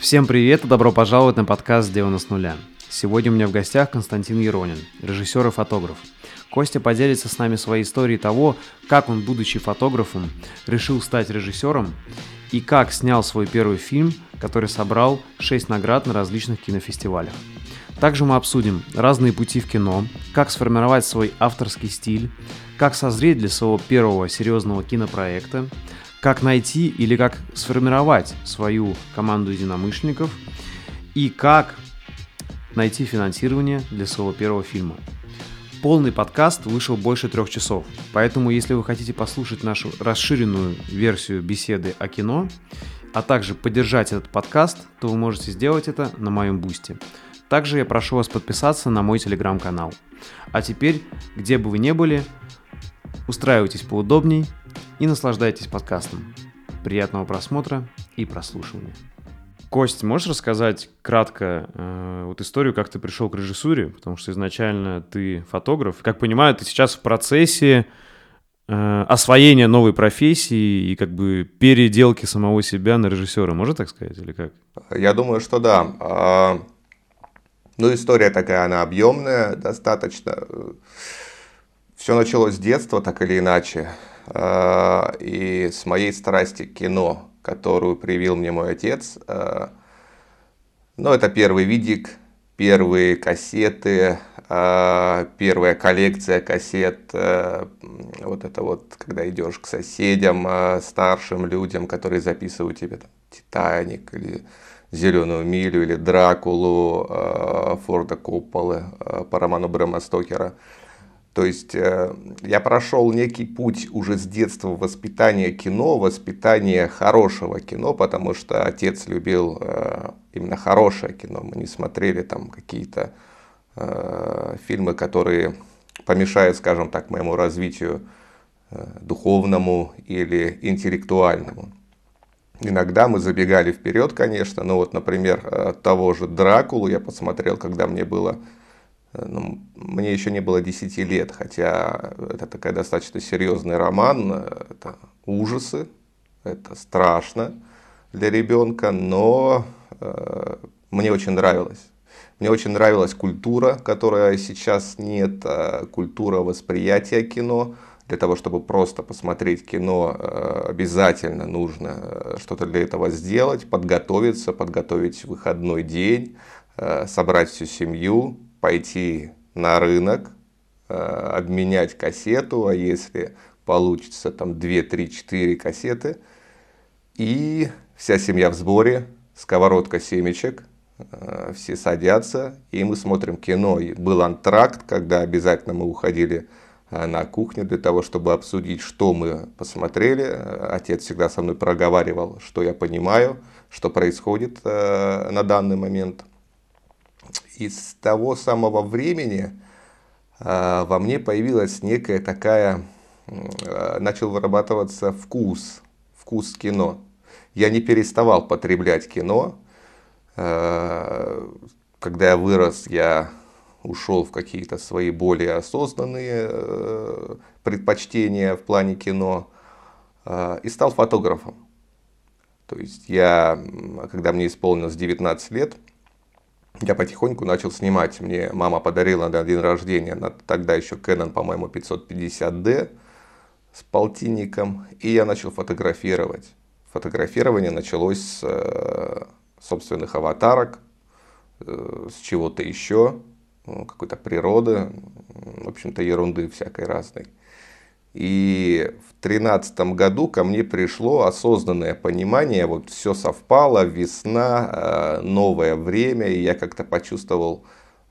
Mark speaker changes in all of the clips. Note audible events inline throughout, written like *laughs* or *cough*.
Speaker 1: Всем привет и добро пожаловать на подкаст «Сделано с нуля». Сегодня у меня в гостях Константин Еронин, режиссер и фотограф. Костя поделится с нами своей историей того, как он, будучи фотографом, решил стать режиссером и как снял свой первый фильм, который собрал 6 наград на различных кинофестивалях. Также мы обсудим разные пути в кино, как сформировать свой авторский стиль, как созреть для своего первого серьезного кинопроекта, как найти или как сформировать свою команду единомышленников и как найти финансирование для своего первого фильма. Полный подкаст вышел больше трех часов, поэтому если вы хотите послушать нашу расширенную версию беседы о кино, а также поддержать этот подкаст, то вы можете сделать это на моем бусте. Также я прошу вас подписаться на мой телеграм-канал. А теперь, где бы вы ни были, устраивайтесь поудобней и наслаждайтесь подкастом. Приятного просмотра и прослушивания. Кость, можешь рассказать кратко э, вот историю, как ты пришел к режиссуре? Потому что изначально ты фотограф. Как понимаю, ты сейчас в процессе э, освоения новой профессии и как бы переделки самого себя на режиссера. Можно так сказать или как?
Speaker 2: Я думаю, что да. А, ну, история такая, она объемная достаточно. Все началось с детства, так или иначе. А, и с моей страсти к кино которую привил мне мой отец. Э, ну, это первый видик, первые кассеты, э, первая коллекция кассет. Э, вот это вот, когда идешь к соседям, старшим людям, которые записывают тебе там, «Титаник» или «Зеленую милю» или «Дракулу» Форда Копполы по роману Брэма Стокера – то есть э, я прошел некий путь уже с детства воспитания кино, воспитания хорошего кино, потому что отец любил э, именно хорошее кино. Мы не смотрели там какие-то э, фильмы, которые помешают, скажем так, моему развитию духовному или интеллектуальному. Иногда мы забегали вперед, конечно, но вот, например, того же Дракулу я посмотрел, когда мне было ну, мне еще не было 10 лет, хотя это такой достаточно серьезный роман, э, это ужасы, это страшно для ребенка, но э, мне очень нравилось. Мне очень нравилась культура, которая сейчас нет, э, культура восприятия кино. Для того, чтобы просто посмотреть кино, э, обязательно нужно э, что-то для этого сделать, подготовиться, подготовить выходной день, собрать всю семью, пойти на рынок, э, обменять кассету, а если получится там 2, 3, 4 кассеты, и вся семья в сборе, сковородка семечек, э, все садятся, и мы смотрим кино. И был антракт, когда обязательно мы уходили э, на кухню для того, чтобы обсудить, что мы посмотрели. Отец всегда со мной проговаривал, что я понимаю, что происходит на данный момент и с того самого времени э, во мне появилась некая такая, э, начал вырабатываться вкус, вкус кино. Я не переставал потреблять кино. Э, когда я вырос, я ушел в какие-то свои более осознанные предпочтения в плане кино и стал фотографом. То есть я, когда мне исполнилось 19 лет, я потихоньку начал снимать. Мне мама подарила на день рождения, на, тогда еще Canon, по-моему, 550D с полтинником, и я начал фотографировать. Фотографирование началось с э, собственных аватарок, э, с чего-то еще, ну, какой-то природы, в общем-то, ерунды всякой разной. И в тринадцатом году ко мне пришло осознанное понимание, вот все совпало, весна, э, новое время, и я как-то почувствовал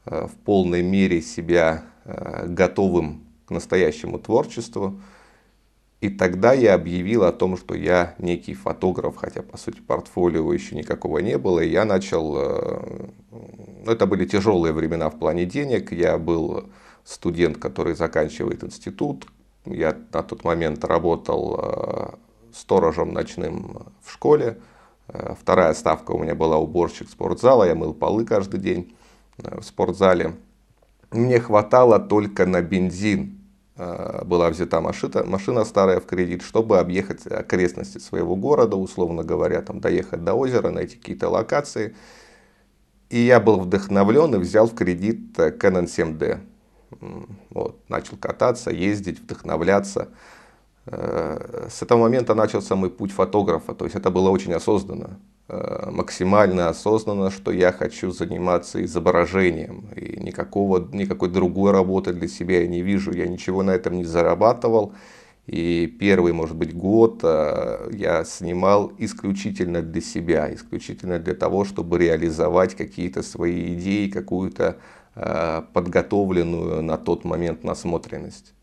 Speaker 2: э, в полной мере себя э, готовым к настоящему творчеству. И тогда я объявил о том, что я некий фотограф, хотя по сути портфолио еще никакого не было. И я начал, ну, это были тяжелые времена в плане денег. Я был студент, который заканчивает институт, я на тот момент работал э, сторожем ночным в школе. Э, вторая ставка у меня была уборщик спортзала. Я мыл полы каждый день э, в спортзале. Мне хватало только на бензин была взята машина, машина старая в кредит, чтобы объехать окрестности своего города, условно говоря, там, доехать до озера, найти какие-то локации. И я был вдохновлен и взял в кредит Canon 7D. Вот, начал кататься, ездить, вдохновляться. Э, с этого момента начался мой путь фотографа. То есть это было очень осознанно, э, максимально осознанно, что я хочу заниматься изображением. И никакого, никакой другой работы для себя я не вижу. Я ничего на этом не зарабатывал. И первый, может быть, год э, я снимал исключительно для себя, исключительно для того, чтобы реализовать какие-то свои идеи, какую-то подготовленную на тот момент насмотренность.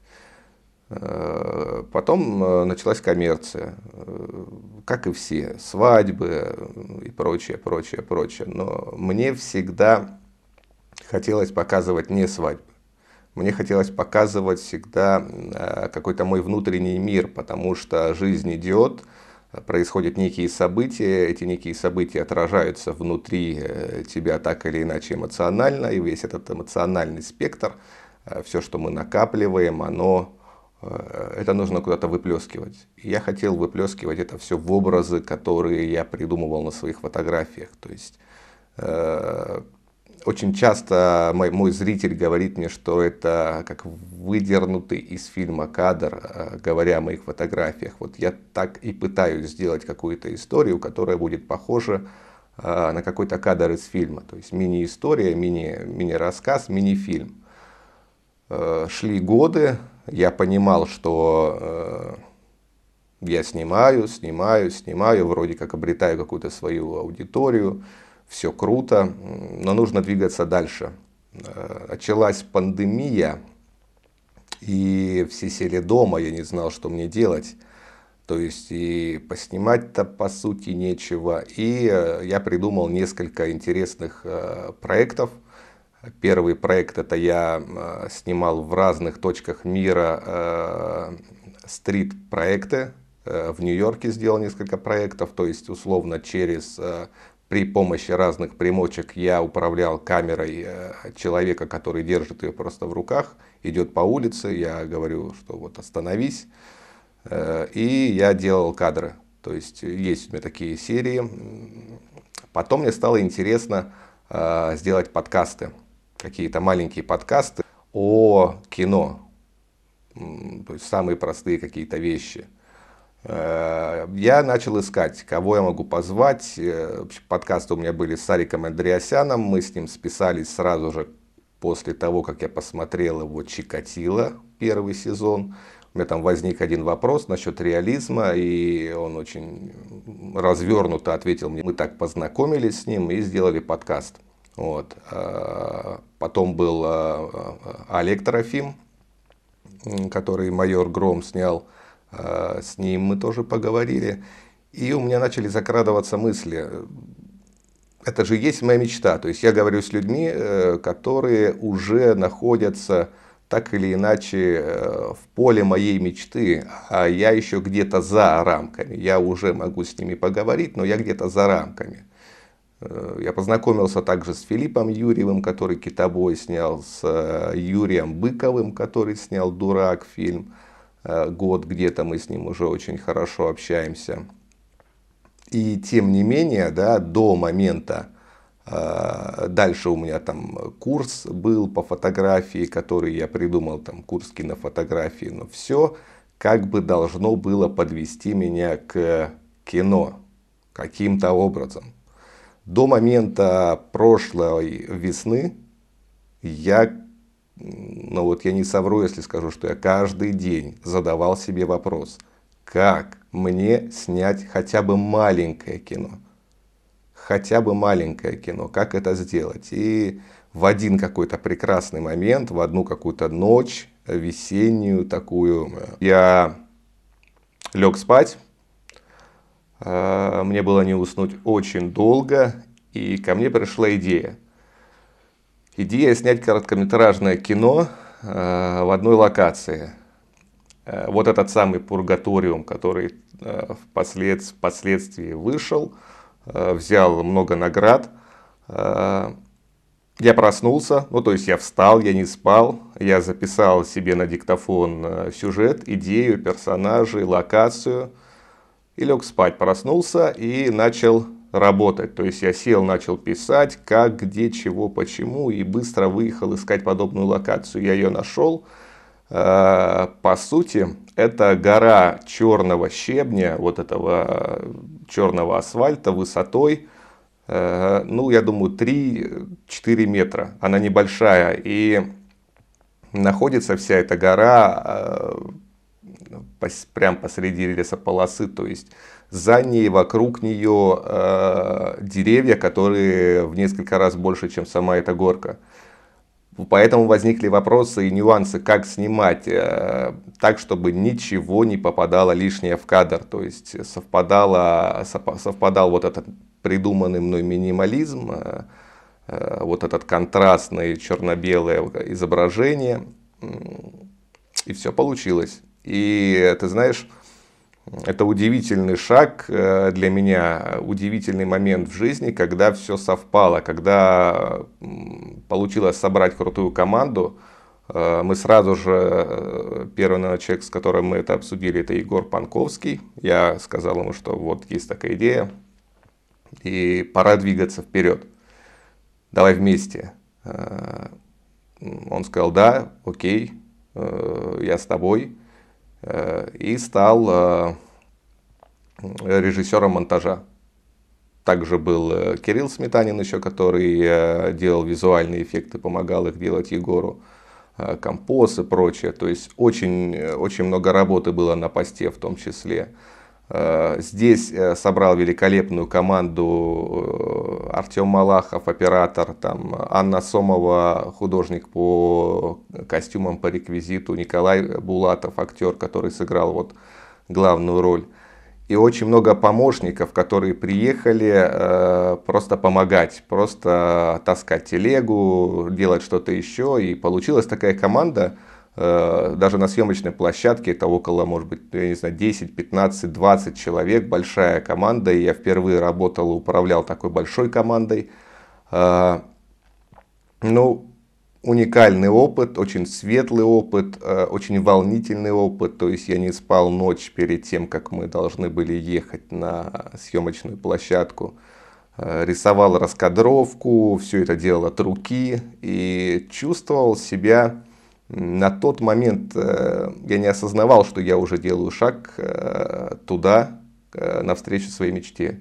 Speaker 2: Э, потом э, началась коммерция, э, как и все, свадьбы и прочее, прочее, прочее. Но мне всегда хотелось показывать не свадьбы. Мне хотелось показывать всегда какой-то мой внутренний мир, потому что жизнь идет, происходят некие события, эти некие события отражаются внутри тебя так или иначе эмоционально, и весь этот эмоциональный спектр, все, что мы накапливаем, оно Э, это нужно куда-то выплескивать. я хотел выплескивать это все в образы, которые я придумывал на своих фотографиях. То есть э, очень часто мой, мой зритель говорит мне, что это как выдернутый из фильма кадр, э, говоря о моих фотографиях. Вот я так и пытаюсь сделать какую-то историю, которая будет похожа э, на какой-то кадр из фильма. То есть мини-история, мини, мини-рассказ, мини-фильм. Э, шли годы, я понимал, что я снимаю, снимаю, снимаю, вроде как обретаю какую-то свою аудиторию, все круто, но нужно двигаться дальше. Э, началась пандемия, и все сели дома, я не знал, что мне делать. То есть и поснимать-то по сути нечего. И э, я придумал несколько интересных э, проектов – Первый проект это я снимал в разных точках мира стрит-проекты. В Нью-Йорке сделал несколько проектов, то есть условно через при помощи разных примочек я управлял камерой человека, который держит ее просто в руках, идет по улице, я говорю, что вот остановись, и я делал кадры. То есть есть у меня такие серии. Потом мне стало интересно сделать подкасты какие-то маленькие подкасты о кино. То есть самые простые какие-то вещи. Э, я начал искать, кого я могу позвать. Э, подкасты у меня были с Сариком Андреасяном. Мы с ним списались сразу же после того, как я посмотрел его «Чикатило» первый сезон. У меня там возник один вопрос насчет реализма, и он очень развернуто ответил мне. Мы так познакомились с ним и сделали подкаст. Вот. А, потом был а, Олег Трофим, который майор Гром снял. С ним мы тоже поговорили. И у меня начали закрадываться мысли. Это же есть моя мечта. То есть я говорю с людьми, э, которые уже находятся так или иначе э, в поле моей мечты, а я еще где-то за рамками. Я уже могу с ними поговорить, но я где-то за рамками. Э, я познакомился также с Филиппом Юрьевым, который «Китобой» снял, с э, Юрием Быковым, который снял «Дурак» фильм. Э, год где-то мы с ним уже очень хорошо общаемся. И тем не менее, да, до момента, дальше у меня там курс был по фотографии, который я придумал, там курс кинофотографии, но все как бы должно было подвести меня к кино каким-то образом. До момента прошлой весны я, ну вот я не совру, если скажу, что я каждый день задавал себе вопрос, как мне снять хотя бы маленькое кино. Хотя бы маленькое кино, как это сделать. И в один какой-то прекрасный момент, в одну какую-то ночь весеннюю такую, я лег спать, а, мне было не уснуть очень долго, и ко мне пришла идея. Идея снять короткометражное кино а, в одной локации. А, вот этот самый пургаториум, который впоследствии вышел, взял много наград. Я проснулся, ну то есть я встал, я не спал, я записал себе на диктофон э, сюжет, идею, персонажей, локацию и лег спать. Проснулся и начал работать. То есть я сел, начал писать, как, где, чего, почему, и быстро выехал искать подобную локацию. Я ее нашел. Э, по сути, это гора черного щебня, вот этого черного асфальта высотой, э, ну, я думаю, 3-4 метра. Она небольшая. И находится вся эта гора э, прямо посреди лесополосы. То есть за ней, вокруг нее э, деревья, которые в несколько раз больше, чем сама эта горка. Поэтому возникли вопросы и нюансы, как снимать э, так, чтобы ничего не попадало лишнее в кадр. То есть совпадало, совпадал вот этот придуманный мной минимализм, э, э, вот этот контрастный черно-белое изображение. И все получилось. И ты знаешь, это удивительный шаг э, для меня, удивительный момент в жизни, когда все совпало, когда получилось собрать крутую команду. Э, мы сразу же, э, первый человек, с которым мы это обсудили, это Егор Панковский. Я сказал ему, что вот есть такая идея, и пора двигаться вперед. Давай вместе. Он сказал, да, окей, я с тобой. Э, и стал э, режиссером монтажа. Также был э, Кирилл Сметанин еще, который делал визуальные эффекты, помогал их делать Егору, композ и прочее. То есть очень, очень много работы было на посте в том числе. Э, здесь э, собрал великолепную команду э, Артем Малахов, оператор, там, Анна Сомова, художник по костюмам, по реквизиту, Николай Булатов, актер, который сыграл вот главную роль. И очень много помощников, которые приехали э, просто помогать, просто таскать телегу, делать что-то еще. И получилась такая команда, даже на съемочной площадке это около, может быть, я не знаю, 10, 15, 20 человек, большая команда. И я впервые работал и управлял такой большой командой. Э, ну, уникальный опыт, очень светлый опыт, э, очень волнительный опыт. То есть я не спал ночь перед тем, как мы должны были ехать на съемочную площадку. Рисовал раскадровку, все это делал от руки и чувствовал себя на тот момент э, я не осознавал, что я уже делаю шаг э, туда, э, навстречу своей мечте.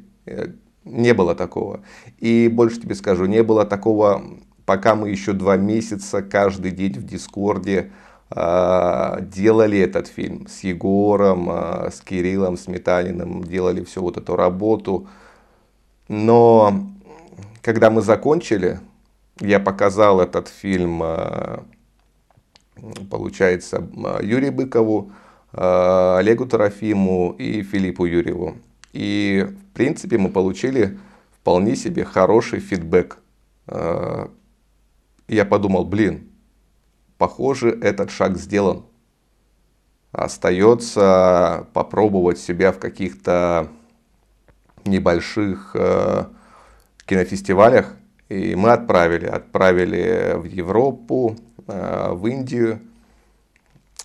Speaker 2: Не было такого. И больше тебе скажу, не было такого, пока мы еще два месяца каждый день в Дискорде делали этот фильм с Егором, с Кириллом Сметаниным, делали всю вот эту работу. Но когда мы закончили, я показал этот фильм получается, Юрию Быкову, а, Олегу Тарафиму и Филиппу Юрьеву. И, в принципе, мы получили вполне себе хороший фидбэк. А, я подумал, блин, похоже, этот шаг сделан. Остается попробовать себя в каких-то небольших а, кинофестивалях. И мы отправили. Отправили в Европу, Э, в Индию.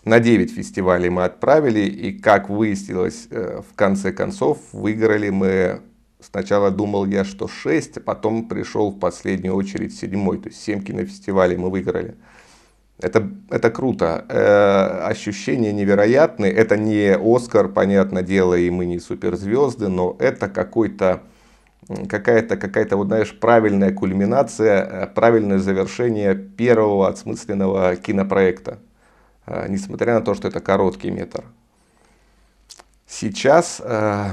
Speaker 2: На 9 фестивалей мы отправили, и как выяснилось, э, в конце концов, выиграли мы, сначала думал я, что 6, а потом пришел в последнюю очередь седьмой, то есть 7 кинофестивалей мы выиграли. Это, это круто. Э, ощущения невероятные. Это не Оскар, понятное дело, и мы не суперзвезды, но это какой-то какая-то, какая-то, вот знаешь, правильная кульминация, э, правильное завершение первого отсмысленного кинопроекта, э, несмотря на то, что это короткий метр. Сейчас, э,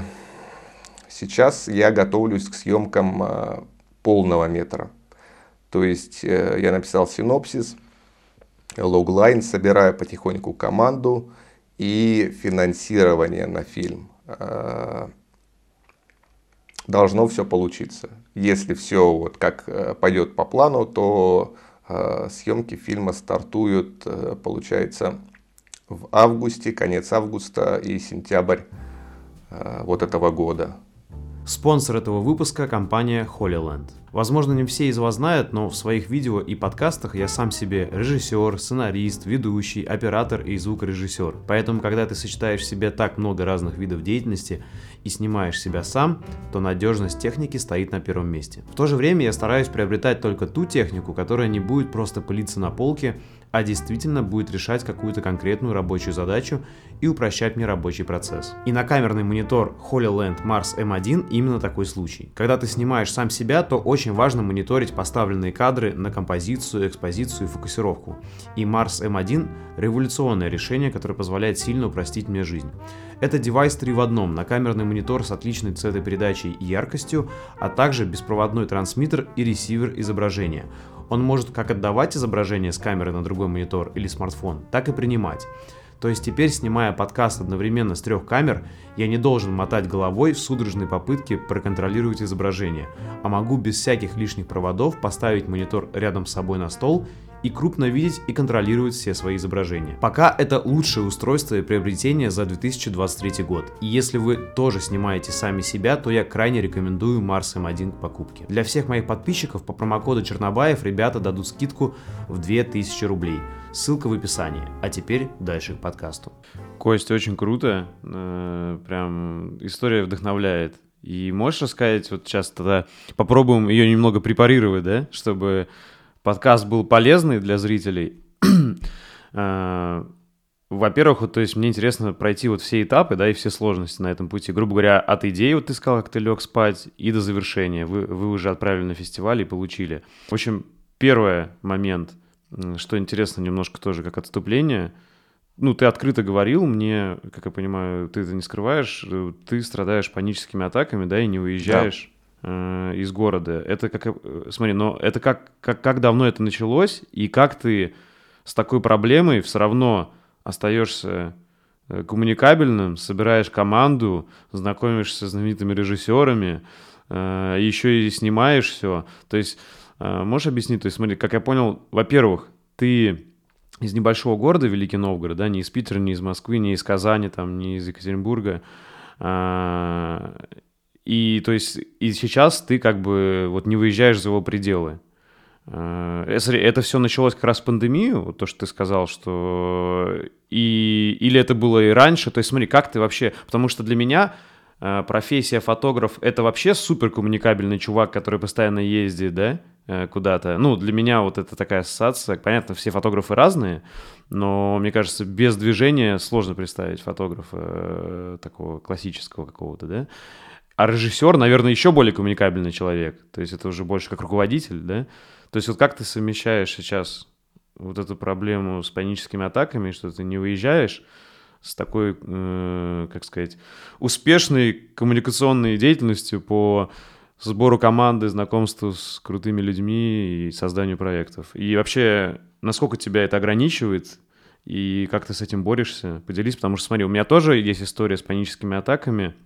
Speaker 2: сейчас я готовлюсь к съемкам полного метра. То есть я написал синопсис, логлайн, собираю потихоньку команду и финансирование на фильм должно все получиться. Если все вот как э, пойдет по плану, то э, съемки фильма стартуют, э, получается, в августе, конец августа и сентябрь вот этого года.
Speaker 3: Спонсор этого выпуска – компания Holyland. Возможно, не все из вас знают, но в своих видео и подкастах я сам себе режиссер, сценарист, ведущий, оператор и звукорежиссер. Поэтому, когда ты сочетаешь в себе так много разных видов деятельности и снимаешь себя сам, то надежность техники стоит на первом месте. В то же время я стараюсь приобретать только ту технику, которая не будет просто пылиться на полке, а действительно будет решать какую-то конкретную рабочую задачу и упрощать мне рабочий процесс. И на камерный монитор HoloLens Mars M1 именно такой случай. Когда ты снимаешь сам себя, то очень важно мониторить поставленные кадры на композицию, экспозицию и фокусировку. И Mars M1 — революционное решение, которое позволяет сильно упростить мне жизнь. Это девайс 3 в одном, на камерный монитор с отличной цветопередачей и яркостью, а также беспроводной трансмиттер и ресивер изображения — он может как отдавать изображение с камеры на другой монитор или смартфон, так и принимать. То есть теперь, снимая подкаст одновременно с трех камер, я не должен мотать головой в судорожной попытке проконтролировать изображение, а могу без всяких лишних проводов поставить монитор рядом с собой на стол и крупно видеть и контролировать все свои изображения. Пока это лучшее устройство и приобретение за 2023 год. И если вы тоже снимаете сами себя, то я крайне рекомендую Mars M1 к покупке. Для всех моих подписчиков по промокоду Чернобаев ребята дадут скидку в 2000 рублей. Ссылка в описании. А теперь дальше к подкасту.
Speaker 1: Костя, очень круто. Э, прям история вдохновляет. И можешь рассказать, вот сейчас тогда попробуем ее немного препарировать, да, чтобы подкаст был полезный для зрителей. *clears throat* Э, во-первых, вот, то есть мне интересно пройти вот все этапы, да, и все сложности на этом пути. Грубо говоря, от идеи, вот ты сказал, как ты лег спать, и до завершения. Вы, вы уже отправили на фестиваль и получили. В общем, первый момент, что интересно немножко тоже как отступление, ну, ты открыто говорил мне, как я понимаю, ты это не скрываешь, э, ты страдаешь паническими атаками, да, и не уезжаешь э, из города. Это как, э, смотри, но это как, как, как давно это началось, и как ты с такой проблемой все равно остаешься э, коммуникабельным, собираешь команду, знакомишься с знаменитыми режиссерами, еще и снимаешь все. То есть, можешь объяснить, то есть, смотри, как я понял, во-первых, ты из небольшого города Великий Новгород, да, не из Питера, не из Москвы, не из Казани, там, не из Екатеринбурга, э, и то есть и сейчас ты как бы вот не выезжаешь за его пределы. Э, это все началось как раз в пандемию, вот то, что ты сказал, что и или это было и раньше. То есть смотри, как ты вообще, потому что для меня э, профессия фотограф это вообще супер коммуникабельный чувак, который постоянно ездит, да, э, куда-то. Ну, для меня вот это такая ассоциация. Понятно, все фотографы разные, но мне кажется, без движения сложно представить фотографа такого классического какого-то, да. А режиссер, наверное, еще более коммуникабельный человек. То есть это уже больше как руководитель, да? То есть вот как ты совмещаешь сейчас вот эту проблему с паническими атаками, что ты не выезжаешь с такой, э, как сказать, успешной коммуникационной деятельностью по сбору команды, знакомству с крутыми людьми и созданию проектов. И вообще, насколько тебя это ограничивает и как ты с этим борешься? Поделись, потому что, смотри, у меня тоже есть история с паническими атаками –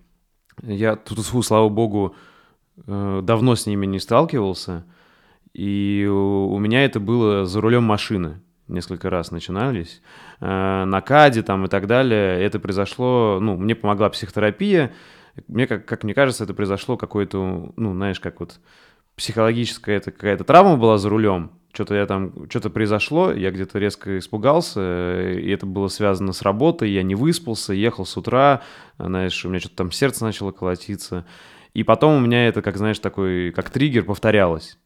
Speaker 1: я тут, *laughs* слава богу, э, давно с ними не сталкивался. И у меня это было за рулем машины. Несколько раз начинались. Э, на КАДе там и так далее. Это произошло, ну, мне помогла психотерапия. Мне, как, как мне кажется, это произошло какое-то, ну, знаешь, как вот психологическая это какая-то травма была за рулем что-то я там, что-то произошло, я где-то резко испугался, и это было связано с работой, я не выспался, ехал с утра, знаешь, у меня что-то там сердце начало колотиться, и потом у меня это, как, знаешь, такой, как триггер повторялось.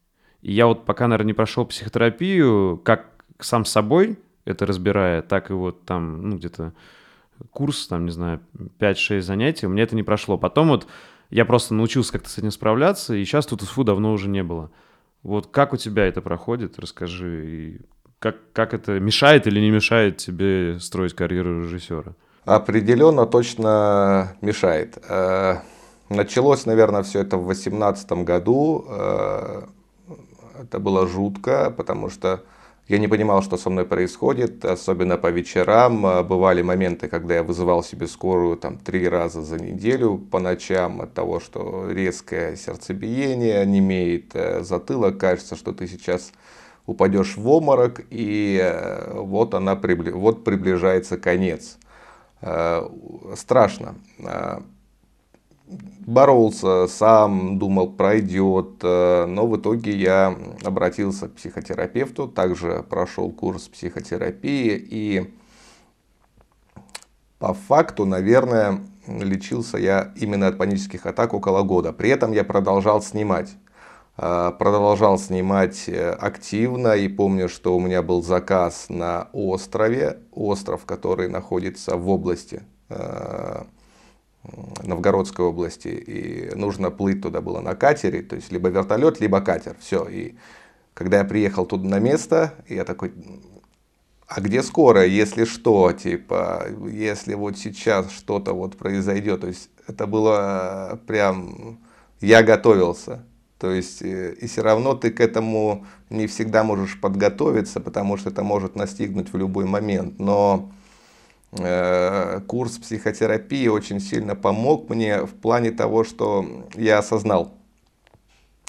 Speaker 1: И я вот пока, наверное, не прошел психотерапию, как сам с собой это разбирая, так и вот там, ну, где-то курс, там, не знаю, 5-6 занятий, у меня это не прошло. Потом вот я просто научился как-то с этим справляться, и сейчас тут фу давно уже не было. Вот как у тебя это проходит, расскажи. И как, как это мешает или не мешает тебе строить карьеру режиссера?
Speaker 2: Определенно точно мешает. Э, началось, наверное, все это в 2018 году. Э, это было жутко, потому что я не понимал, что со мной происходит, особенно по вечерам. Э, бывали моменты, когда я вызывал себе скорую там, три раза за неделю по ночам от того, что резкое сердцебиение, не имеет э, затылок, кажется, что ты сейчас упадешь в обморок, и э, вот, она, вот приближается конец. Страшно. Боролся, сам думал, пройдет, э, но в итоге я обратился к психотерапевту, также прошел курс психотерапии и по факту, наверное, лечился я именно от панических атак около года. При этом я продолжал снимать. Э, продолжал снимать э, активно и помню, что у меня был заказ на острове, остров, который находится в области Новгородской области, и нужно плыть туда было на катере, то есть либо вертолет, либо катер, все. И когда я приехал туда на место, я такой, а где скорая, если что, типа, если вот сейчас что-то вот произойдет, то есть это было прям, я готовился, то есть э, и все равно ты к этому не всегда можешь подготовиться, потому что это может настигнуть в любой момент, но курс психотерапии очень сильно помог мне в плане того, что я осознал,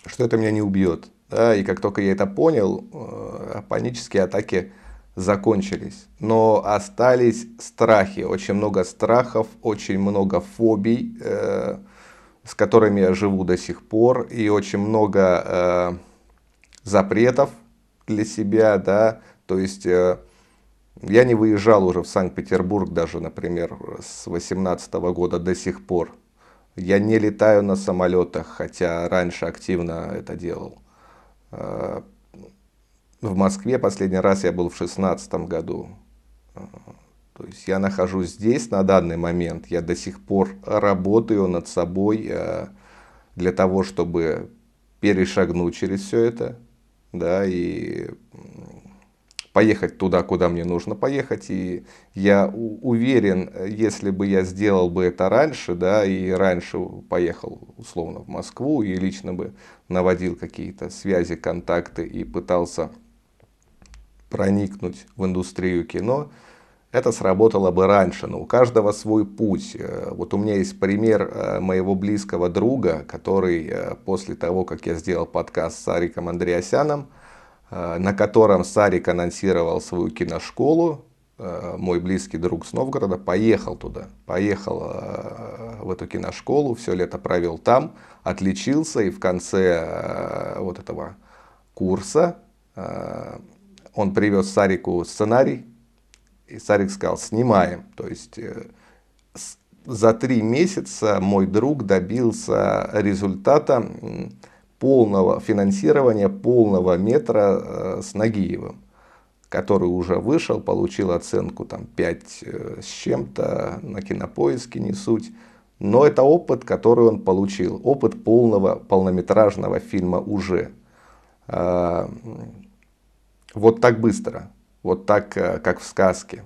Speaker 2: что это меня не убьет. Да, и как только я это понял, э, панические атаки закончились. Но остались страхи, очень много страхов, очень много фобий, э, с которыми я живу до сих пор, и очень много запретов для себя, да, то есть я не выезжал уже в Санкт-Петербург даже, например, с 2018 года до сих пор. Я не летаю на самолетах, хотя раньше активно это делал. Э, в Москве последний раз я был в 2016 году. Э, то есть я нахожусь здесь на данный момент. Я до сих пор работаю над собой э, для того, чтобы перешагнуть через все это. Да, и поехать туда, куда мне нужно поехать. И я уверен, если бы я сделал бы это раньше, да, и раньше поехал условно в Москву и лично бы наводил какие-то связи, контакты и пытался проникнуть в индустрию кино, это сработало бы раньше, но у каждого свой путь. Э, вот у меня есть пример э, моего близкого друга, который э, после того, как я сделал подкаст с Ариком Андреасяном, на котором Сарик анонсировал свою киношколу. Э, мой близкий друг с Новгорода поехал туда, поехал э, в эту киношколу, все лето провел там, отличился и в конце вот этого курса он привез Сарику сценарий, и Сарик сказал, снимаем. То есть за три месяца мой друг добился результата, полного финансирования полного метра э, с Нагиевым, который уже вышел, получил оценку там 5 э, с чем-то, на кинопоиске не суть. Но это опыт, который он получил, опыт полного полнометражного фильма уже. А, вот так быстро, вот так, э, как в сказке.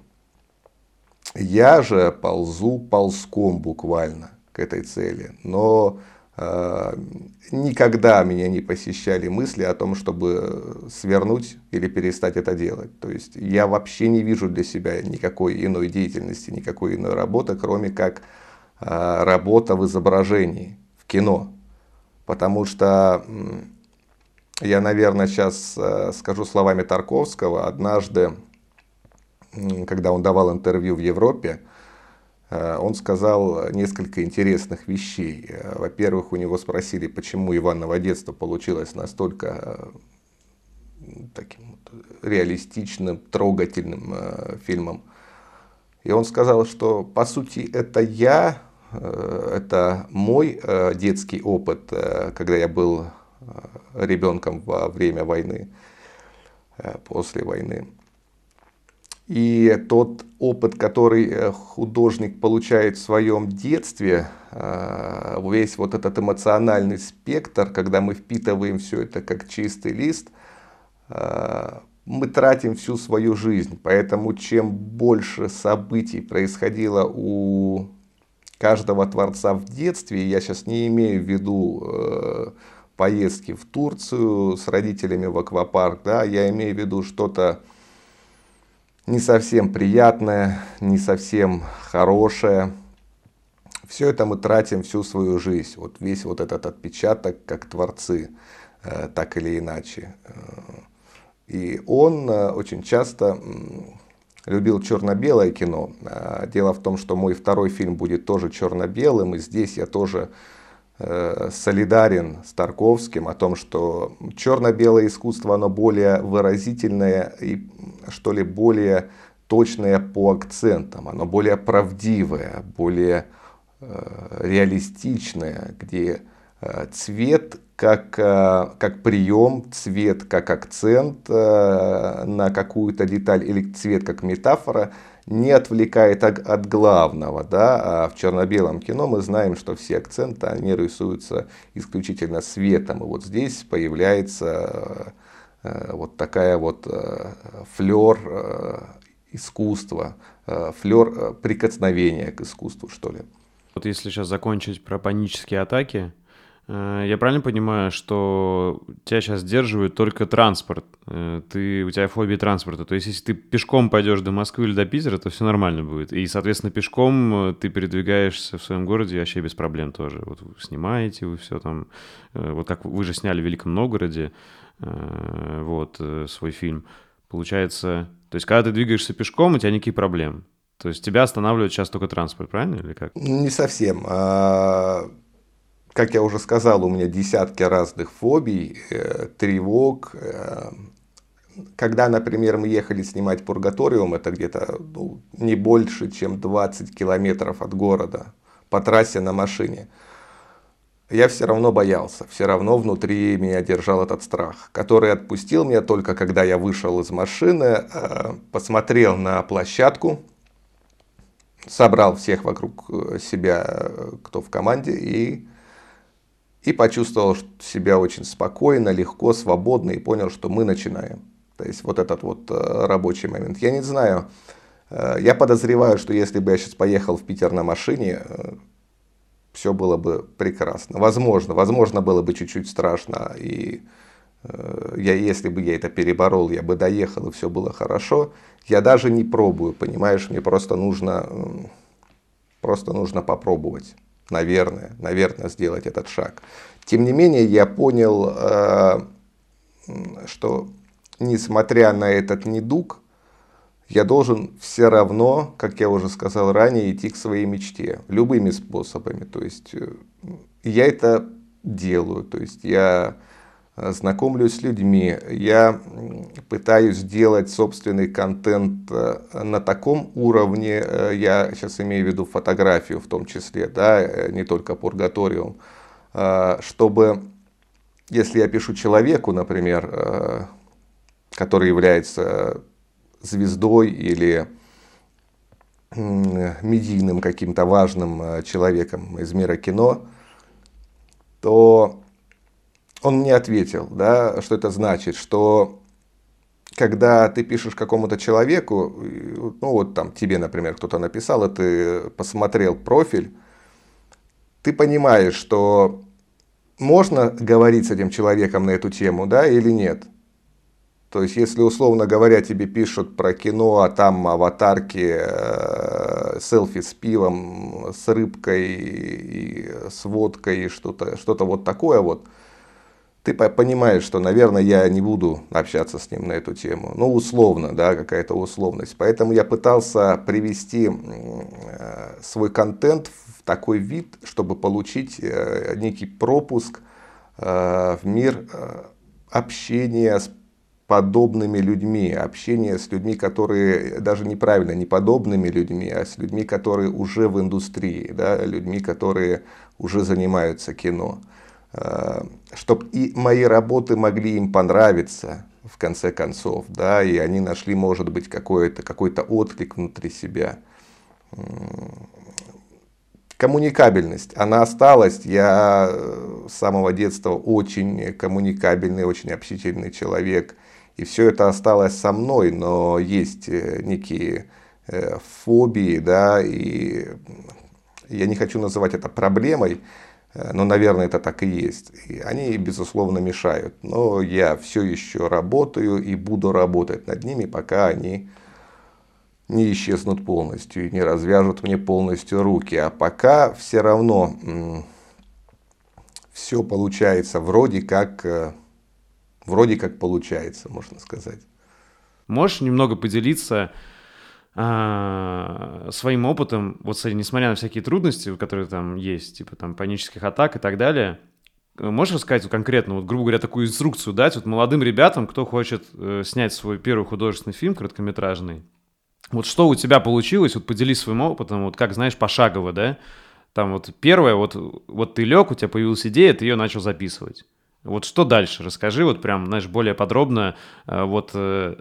Speaker 2: Я же ползу ползком буквально к этой цели, но никогда меня не посещали мысли о том, чтобы свернуть или перестать это делать. То есть я вообще не вижу для себя никакой иной деятельности, никакой иной работы, кроме как э, работа в изображении, в кино. Потому что я, наверное, сейчас э, скажу словами Тарковского. Однажды, когда он давал интервью в Европе, Э, он сказал несколько интересных вещей. Э, во-первых, у него спросили, почему Иваново детство получилось настолько э, таким реалистичным, трогательным фильмом. И он сказал, что по сути это я, это мой детский опыт, когда я был ребенком во время войны, после войны. И тот опыт, который э, художник получает в своем детстве, э, весь вот этот эмоциональный спектр, когда мы впитываем все это как чистый лист, э, мы тратим всю свою жизнь. Поэтому чем больше событий происходило у каждого творца в детстве, я сейчас не имею в виду поездки в Турцию с родителями в аквапарк, да, я имею в виду что-то не совсем приятное, не совсем хорошее. Все это мы тратим всю свою жизнь. Вот весь вот этот отпечаток, как творцы, э, так или иначе. Э, и он э, очень часто любил черно-белое кино. А, дело в том, что мой второй фильм будет тоже черно-белым, и здесь я тоже солидарен с Тарковским о том, что черно-белое искусство, оно более выразительное и, что ли, более точное по акцентам, оно более правдивое, более э, реалистичное, где э, цвет как, э, как прием, цвет как акцент э, на какую-то деталь или цвет как метафора не отвлекает от, главного. Да? А в черно-белом кино мы знаем, что все акценты, они рисуются исключительно светом. И вот здесь появляется э, вот такая вот флер искусства, флер прикосновения к искусству, что ли.
Speaker 1: Вот если сейчас закончить про панические атаки, Э, я правильно понимаю, что тебя сейчас сдерживает только транспорт? Э, ты, у тебя фобия транспорта. То есть, если ты пешком пойдешь до Москвы или до Питера, то все нормально будет. И, соответственно, пешком э, ты передвигаешься в своем городе вообще без проблем тоже. Вот вы снимаете вы все там. Вот как вы же сняли в Великом Новгороде вот, свой фильм. Получается, то есть, когда ты двигаешься пешком, у тебя никаких проблем. То есть тебя останавливает сейчас только транспорт, правильно или как?
Speaker 2: Не совсем. Как я уже сказал, у меня десятки разных фобий, э, тревог. Э, когда, например, мы ехали снимать Пургаториум, это где-то ну, не больше, чем 20 километров от города по трассе на машине, я все равно боялся, все равно внутри меня держал этот страх, который отпустил меня только когда я вышел из машины, э, посмотрел на площадку, собрал всех вокруг себя, кто в команде, и и почувствовал себя очень спокойно, легко, свободно и понял, что мы начинаем. То есть вот этот вот э, рабочий момент. Я не знаю, э, я подозреваю, что если бы я сейчас поехал в Питер на машине, э, все было бы прекрасно. Возможно, возможно было бы чуть-чуть страшно. И я, если бы я это переборол, я бы доехал, и все было хорошо. Я даже не пробую, понимаешь, мне просто нужно, просто нужно попробовать наверное, наверное, сделать этот шаг. Тем не менее, я понял, э, что несмотря на этот недуг, я должен все равно, как я уже сказал ранее, идти к своей мечте любыми способами. То есть э, я это делаю. То есть я знакомлюсь с людьми, я пытаюсь сделать собственный контент э, на таком уровне, э, я сейчас имею в виду фотографию в том числе, да, э, не только пургаториум, чтобы, если я пишу человеку, например, который является звездой или медийным каким-то важным человеком из мира кино, то он мне ответил, да, что это значит, что когда ты пишешь какому-то человеку, ну вот там тебе, например, кто-то написал, и ты посмотрел профиль, ты понимаешь, что можно говорить с этим человеком на эту тему, да, или нет. То есть, если, условно говоря, тебе пишут про кино, а там аватарки, э, селфи с пивом, с рыбкой, и с водкой, и что-то что вот такое вот – ты понимаешь, что, наверное, я не буду общаться с ним на эту тему. Ну, условно, да, какая-то условность. Поэтому я пытался привести э, свой контент в такой вид, чтобы получить э, некий пропуск э, в мир общения с подобными людьми, общения с людьми, которые даже неправильно, не подобными людьми, а с людьми, которые уже в индустрии, да, людьми, которые уже занимаются кино. Э, чтобы и мои работы могли им понравиться в конце концов, да, и они нашли, может быть, какой-то какой отклик внутри себя. Коммуникабельность, она осталась. Я э, с самого детства очень коммуникабельный, очень общительный человек. И все это осталось со мной, но есть э, некие фобии, да, и я не хочу называть это проблемой, Э, но, наверное, это так и есть. И они, безусловно, мешают. Но я все еще работаю и буду работать над ними, пока они не исчезнут полностью и не развяжут мне полностью руки. А пока все равно все получается вроде как, э, вроде как получается, можно сказать.
Speaker 1: Можешь немного поделиться а, своим опытом, вот несмотря на всякие трудности, которые там есть, типа там панических атак и так далее, можешь рассказать конкретно, вот, грубо говоря, такую инструкцию дать вот молодым ребятам, кто хочет э, снять свой первый художественный фильм короткометражный, вот что у тебя получилось, вот поделись своим опытом, вот как, знаешь, пошагово, да? Там вот первое, вот, вот ты лег, у тебя появилась идея, ты ее начал записывать. Вот что дальше? Расскажи вот прям, знаешь, более подробно, э, вот, э,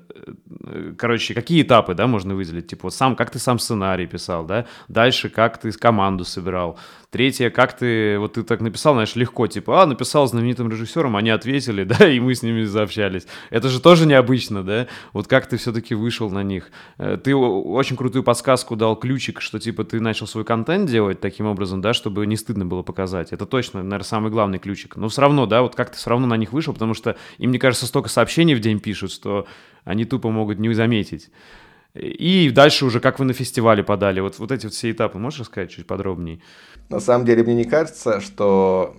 Speaker 1: э, короче, какие этапы, да, можно выделить? Типа, вот сам, как ты сам сценарий писал, да? Дальше, как ты команду собирал? Третье, как ты, вот ты так написал, знаешь, легко, типа, а, написал знаменитым режиссером, они ответили, *laughs* да, и мы с ними заобщались. Это же тоже необычно, да? Вот как ты все-таки вышел на них? Ты очень крутую подсказку дал, ключик, что, типа, ты начал свой контент делать таким образом, да, чтобы не стыдно было показать. Это точно, наверное, самый главный ключик. Но все равно, да, вот как ты все равно на них вышел, потому что им, мне кажется, столько сообщений в день пишут, что они тупо могут не заметить. И дальше уже как вы на фестивале подали. Вот, вот эти вот все этапы можешь рассказать чуть подробнее?
Speaker 2: На самом деле мне не кажется, что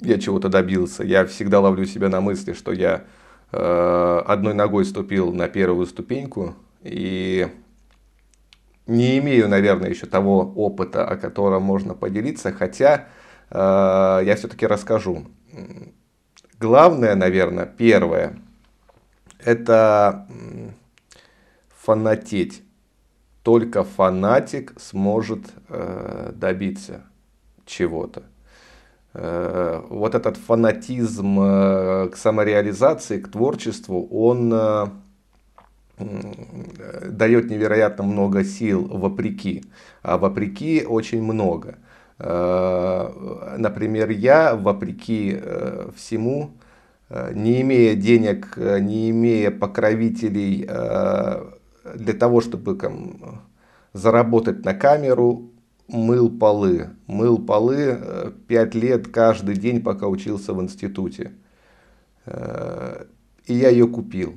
Speaker 2: я чего-то добился. Я всегда ловлю себя на мысли, что я э, одной ногой ступил на первую ступеньку и не имею, наверное, еще того опыта, о котором можно поделиться, хотя э, я все-таки расскажу. Главное, наверное, первое, это фанатеть. Только фанатик сможет э, добиться чего-то. Э, вот этот фанатизм э, к самореализации, к творчеству, он э, дает невероятно много сил вопреки. А вопреки очень много. Э, например, я, вопреки э, всему, э, не имея денег, не имея покровителей для того, чтобы заработать на камеру, мыл полы. Мыл полы пять лет каждый день, пока учился в институте. И я ее купил.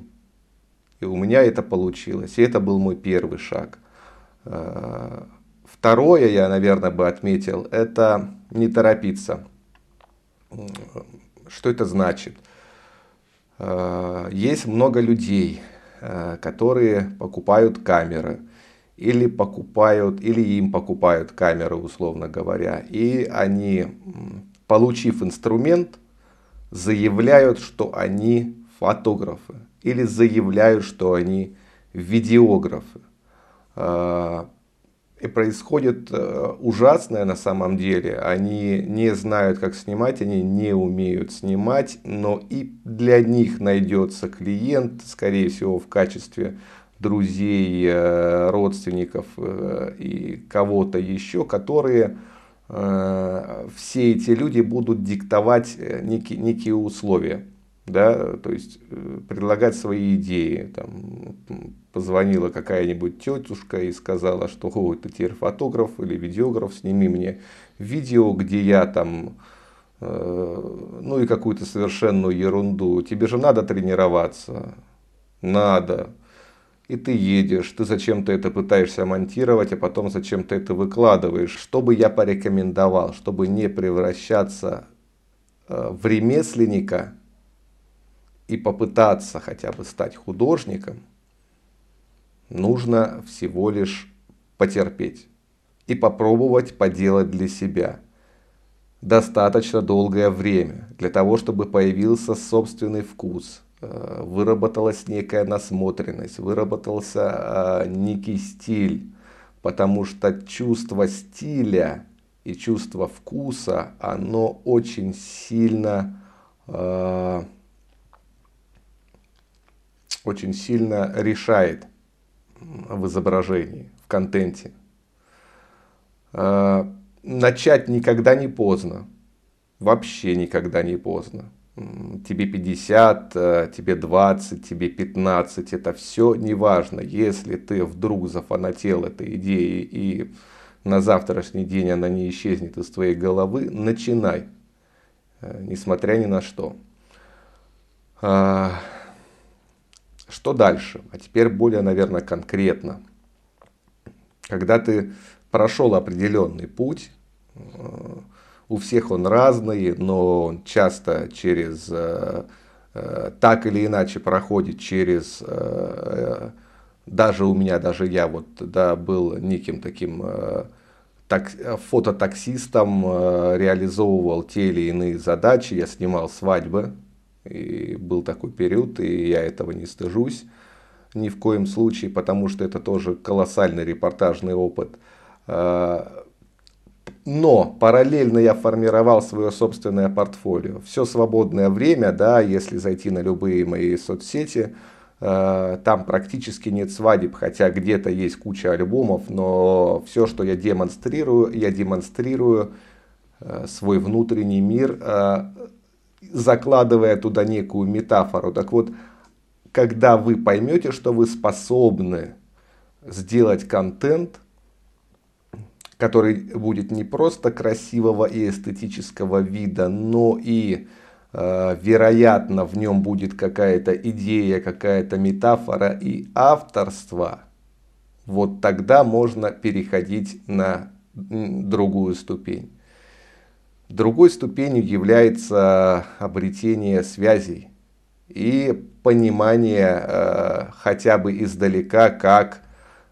Speaker 2: И у меня это получилось. И это был мой первый шаг. Второе, я, наверное, бы отметил, это не торопиться. Что это значит? Э, есть много людей, э, которые покупают камеры или покупают, или им покупают камеры, условно говоря, и они, получив инструмент, заявляют, что они фотографы или заявляют, что они видеографы. И происходит э, ужасное на самом деле. Они не знают, как снимать, они не умеют снимать, но и для них найдется клиент, скорее всего, в качестве друзей, э, родственников э, и кого-то еще, которые все эти люди будут диктовать некие, некие условия да, то есть предлагать свои идеи, там, позвонила какая-нибудь тетушка и сказала, что О, ты теперь фотограф или видеограф, сними мне видео, где я там, э, ну и какую-то совершенную ерунду. Тебе же надо тренироваться. Надо. И ты едешь, ты зачем-то это пытаешься монтировать, а потом зачем-то это выкладываешь. Что бы я порекомендовал, чтобы не превращаться э, в ремесленника и попытаться хотя бы стать художником – нужно всего лишь потерпеть и попробовать поделать для себя. Достаточно долгое время для того, чтобы появился собственный вкус, э, выработалась некая насмотренность, выработался э, некий стиль, потому что чувство стиля и чувство вкуса, оно очень сильно, э, очень сильно решает в изображении, в контенте. А, начать никогда не поздно. Вообще никогда не поздно. Тебе 50, э, тебе 20, тебе 15, это все не важно. Если ты вдруг зафанател этой идеей и на завтрашний день она не исчезнет из твоей головы, начинай, э, несмотря ни на что. Что дальше? А теперь более, наверное, конкретно. Когда ты прошел определенный путь, э, у всех он разный, но он часто через, э, э, так или иначе проходит через даже у меня, даже я вот, да, был неким таким так, фототаксистом, реализовывал те или иные задачи, я снимал свадьбы, и был такой период, и я этого не стыжусь ни в коем случае, потому что это тоже колоссальный репортажный опыт. Э, но параллельно я формировал свое собственное портфолио. Все свободное время, да, если зайти на любые мои соцсети, э, там практически нет свадеб, хотя где-то есть куча альбомов, но все, что я демонстрирую, я демонстрирую э, свой внутренний мир, закладывая туда некую метафору. Так вот, когда вы поймете, что вы способны сделать контент, который будет не просто красивого и эстетического вида, но и э, вероятно в нем будет какая-то идея, какая-то метафора и авторство, вот тогда можно переходить на другую ступень. Другой ступенью является обретение связей и понимание э, хотя бы издалека, как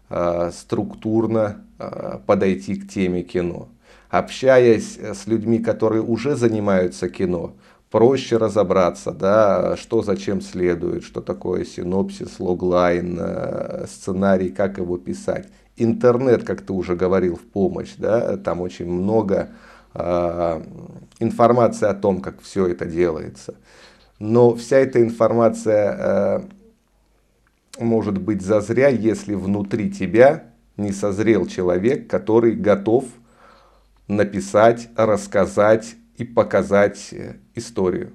Speaker 2: э, структурно э, подойти к теме кино. Общаясь с людьми, которые уже занимаются кино, проще разобраться, да, что зачем следует, что такое синопсис, логлайн, э, сценарий, как его писать. Интернет, как ты уже говорил, в помощь, да, там очень много э, информации о том, как все это делается. Но вся эта информация э, может быть зазря, если внутри тебя не созрел человек, который готов написать, рассказать и показать э, историю.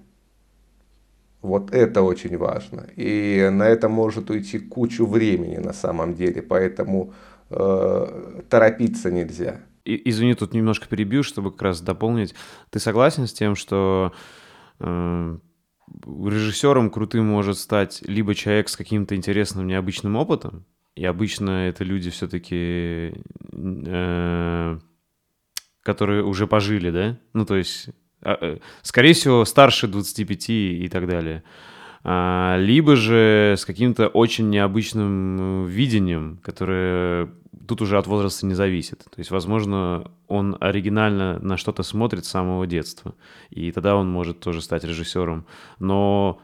Speaker 2: Вот это очень важно. И на это может уйти кучу времени на самом деле, поэтому э, торопиться нельзя.
Speaker 1: И, извини, тут немножко перебью, чтобы как раз дополнить. Ты согласен с тем, что э, режиссером крутым может стать либо человек с каким-то интересным, необычным опытом, и обычно это люди все-таки, э, которые уже пожили, да? Ну, то есть, а, э, скорее всего, старше 25 и так далее. Либо же с каким-то очень необычным видением, которое тут уже от возраста не зависит. То есть, возможно, он оригинально на что-то смотрит с самого детства, и тогда он может тоже стать режиссером. Но,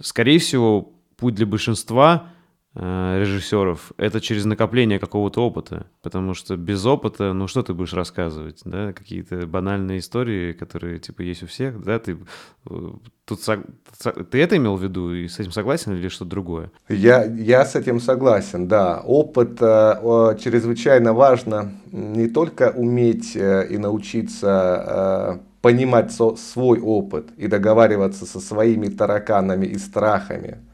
Speaker 1: скорее всего, путь для большинства режиссеров, это через накопление какого-то опыта. Потому что без опыта, ну что ты будешь рассказывать, да, какие-то банальные истории, которые типа есть у всех, да, ты э, тут ты это имел в виду и с этим согласен или что-то другое?
Speaker 2: Я, я с этим согласен, да. Опыт э, чрезвычайно важно не только уметь э, и научиться э, понимать со, свой опыт и договариваться со своими тараканами и страхами, Э,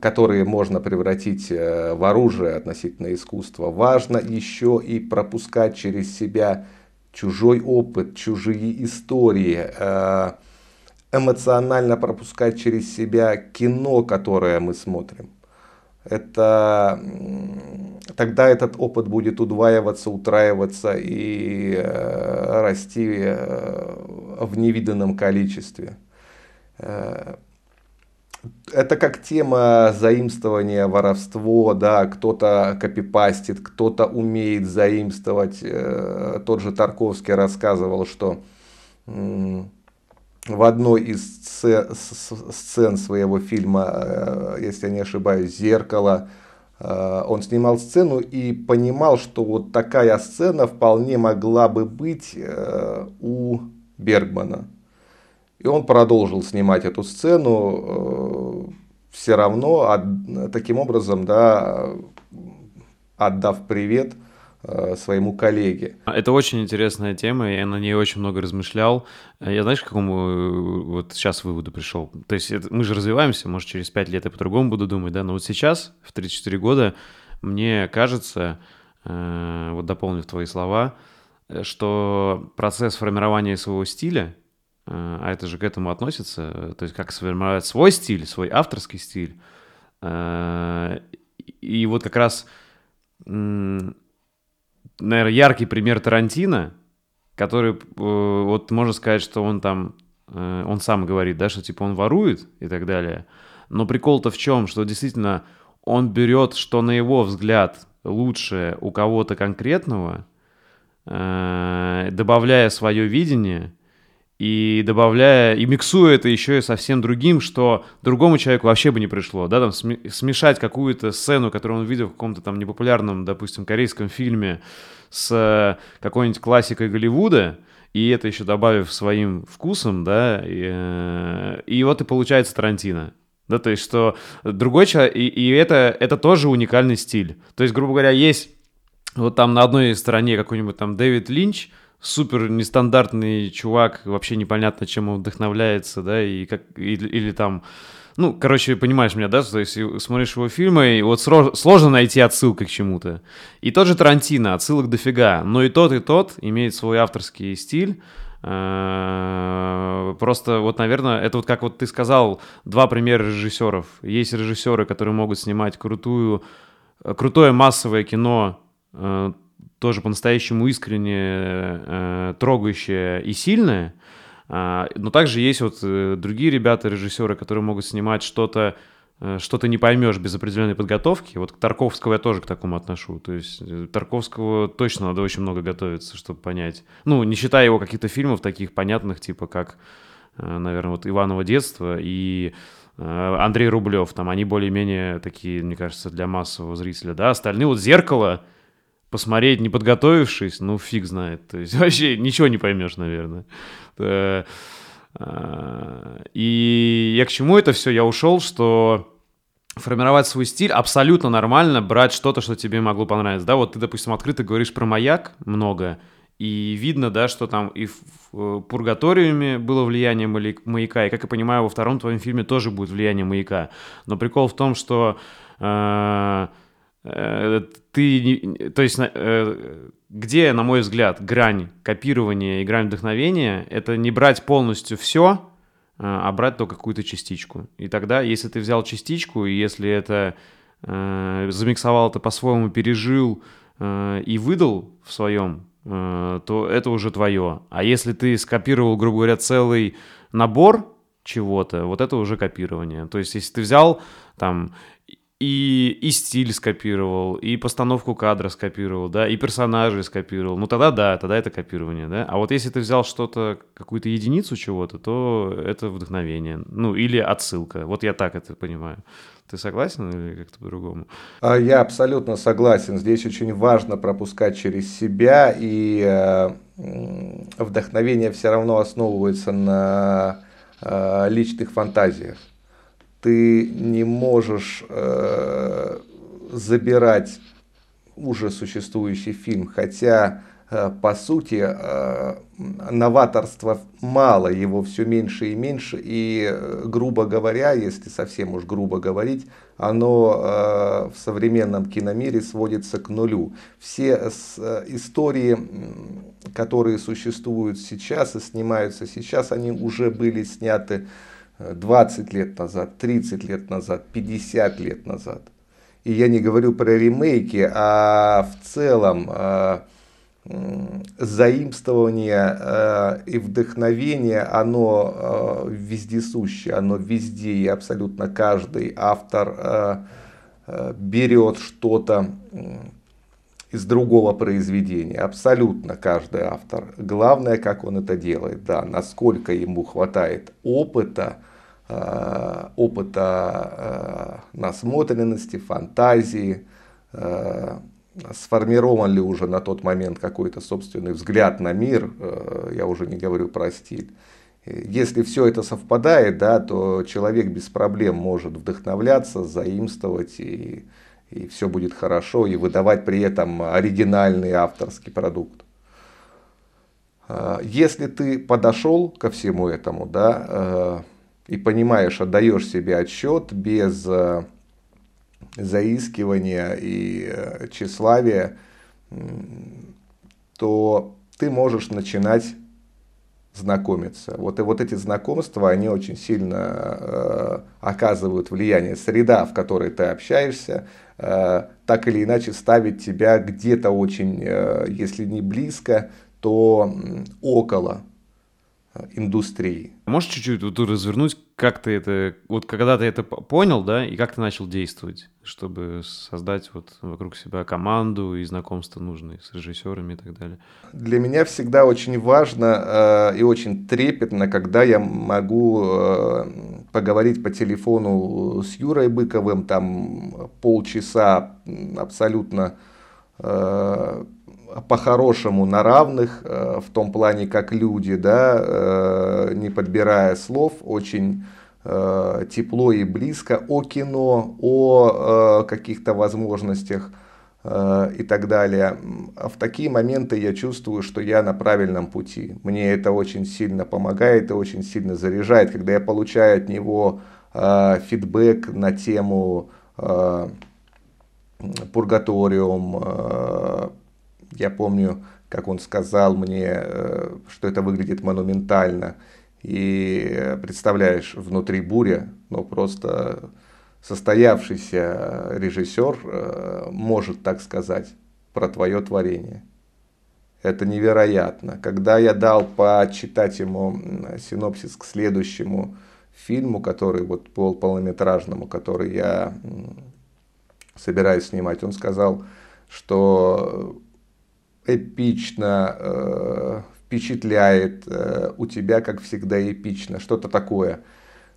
Speaker 2: которые можно превратить э, в оружие относительно искусства. Важно еще и пропускать через себя чужой опыт, чужие истории, э, эмоционально пропускать через себя кино, которое мы смотрим. Это, тогда этот опыт будет удваиваться, утраиваться и расти в невиданном количестве это как тема заимствования, воровство, да, кто-то копипастит, кто-то умеет заимствовать. Э, тот же Тарковский рассказывал, что в одной из сцен своего фильма, э, если я не ошибаюсь, «Зеркало», э, он снимал сцену и понимал, что вот такая сцена вполне могла бы быть у Бергмана. И он продолжил снимать эту сцену, э, все равно, таким образом, да, отдав привет э, своему коллеге.
Speaker 1: Это очень интересная тема, я на ней очень много размышлял. Я знаешь, к какому э, вот сейчас выводу пришел? То есть это, мы же развиваемся, может, через 5 лет я по-другому буду думать, да, но вот сейчас, в 34 года, мне кажется, вот дополнив твои слова, что процесс формирования своего стиля а это же к этому относится, то есть как сформировать свой стиль, свой авторский стиль. А, и вот как раз, наверное, яркий пример Тарантино, который, э, вот можно сказать, что он там, э, он сам говорит, да, что типа он ворует и так далее. Но прикол-то в чем, что действительно он берет, что на его взгляд лучше у кого-то конкретного, э, добавляя свое видение и добавляя, и миксуя это еще и совсем другим, что другому человеку вообще бы не пришло, да, там смешать какую-то сцену, которую он видел в каком-то там непопулярном, допустим, корейском фильме с какой-нибудь классикой Голливуда, и это еще добавив своим вкусом, да, и, э, и вот и получается Тарантино. Да, то есть, что другой человек, и, и это, это тоже уникальный стиль. То есть, грубо говоря, есть вот там на одной стороне какой-нибудь там Дэвид Линч, супер нестандартный чувак, вообще непонятно, чем он вдохновляется, да, и как, или, или там, ну, короче, понимаешь меня, да, то есть смотришь его фильмы, и вот сложно найти отсылки к чему-то. И тот же Тарантино, отсылок дофига, но и тот, и тот имеет свой авторский стиль, просто вот, наверное, это вот как вот ты сказал, два примера режиссеров. Есть режиссеры, которые могут снимать крутую, крутое массовое кино, э, тоже по-настоящему искренне трогающее и сильное. Но также есть вот другие ребята, режиссеры, которые могут снимать что-то Э, что ты не поймешь без определенной подготовки. Вот Тарковского я тоже к такому отношу. То есть э, Тарковского точно надо очень много готовиться, чтобы понять. Ну, не считая его каких-то фильмов таких понятных, типа как, э, наверное, вот «Иваново детство» и Андрей Рублев. Там они более-менее такие, мне кажется, для массового зрителя. Да, остальные вот «Зеркало» посмотреть, не подготовившись, ну, фиг знает. То есть *laughs* вообще ничего не поймешь, наверное. И я к чему это все? Я ушел, что формировать свой стиль абсолютно нормально, брать что-то, что тебе могло понравиться. Да, вот ты, допустим, открыто говоришь про маяк много, и видно, да, что там и в э, Пургаториуме было влияние маяка, и, как я понимаю, во втором твоем фильме тоже будет влияние маяка. Но прикол в том, что э, э, ты, то есть, э, где, на мой взгляд, грань копирования и грань вдохновения, это не брать полностью все, а, а брать только какую-то частичку. И тогда, если ты взял частичку, и если это э, замиксовал это по-своему, пережил э, и выдал в своем, э, то это уже твое. А если ты скопировал, грубо говоря, целый набор чего-то, вот это уже копирование. То есть, если ты взял там и, и стиль скопировал, и постановку кадра скопировал, да, и персонажей скопировал, ну тогда да, тогда это копирование, да. А вот если ты взял что-то, какую-то единицу чего-то, то это вдохновение, ну или отсылка. Вот я так это понимаю. Ты согласен или как-то по-другому?
Speaker 2: А, я абсолютно согласен. Здесь очень важно пропускать через себя, и э, вдохновение все равно основывается на э, личных фантазиях ты не можешь э, забирать уже существующий фильм, хотя э, по сути э, новаторства мало, его все меньше и меньше, и, э, грубо говоря, если совсем уж грубо говорить, оно э, в современном киномире сводится к нулю. Все с, э, истории, которые существуют сейчас и снимаются сейчас, они уже были сняты 20 лет назад, 30 лет назад, 50 лет назад. И я не говорю про ремейки, а в целом э, заимствование э, и вдохновение, оно э, вездесущее, оно везде, и абсолютно каждый автор берет что-то из другого произведения. Абсолютно каждый автор. Главное, как он это делает, да, насколько ему хватает опыта, опыта э, насмотренности, фантазии, э, сформирован ли уже на тот момент какой-то собственный взгляд на мир, я уже не говорю про стиль. Если все это совпадает, да, то человек без проблем может вдохновляться, заимствовать, и, и все будет хорошо, и выдавать при этом оригинальный авторский продукт. Если ты подошел ко всему этому, да, и понимаешь, отдаешь себе отчет без э, заискивания и э, тщеславия, то ты можешь начинать знакомиться. Вот, и вот эти знакомства, они очень сильно э, оказывают влияние. Среда, в которой ты общаешься, э, так или иначе ставит тебя где-то очень, э, если не близко, то около индустрии.
Speaker 1: Можешь чуть-чуть вот развернуть, как ты это, вот когда ты это понял, да, и как ты начал действовать, чтобы создать вот вокруг себя команду и знакомство нужные с режиссерами и так далее?
Speaker 2: Для меня всегда очень важно э, и очень трепетно, когда я могу э, поговорить по телефону с Юрой Быковым, там полчаса абсолютно э, по-хорошему на равных, э, в том плане, как люди, да, э, не подбирая слов, очень э, тепло и близко о кино, о каких-то возможностях и так далее. В такие моменты я чувствую, что я на правильном пути. Мне это очень сильно помогает и очень сильно заряжает, когда я получаю от него фидбэк на тему пургаториум, я помню, как он сказал мне, э, что это выглядит монументально. И представляешь, внутри буря, но просто состоявшийся режиссер э, может так сказать про твое творение. Это невероятно. Когда я дал почитать ему синопсис к следующему фильму, который вот пол полнометражному, который я собираюсь снимать, он сказал, что эпично, э, впечатляет, э, у тебя, как всегда, эпично, что-то такое.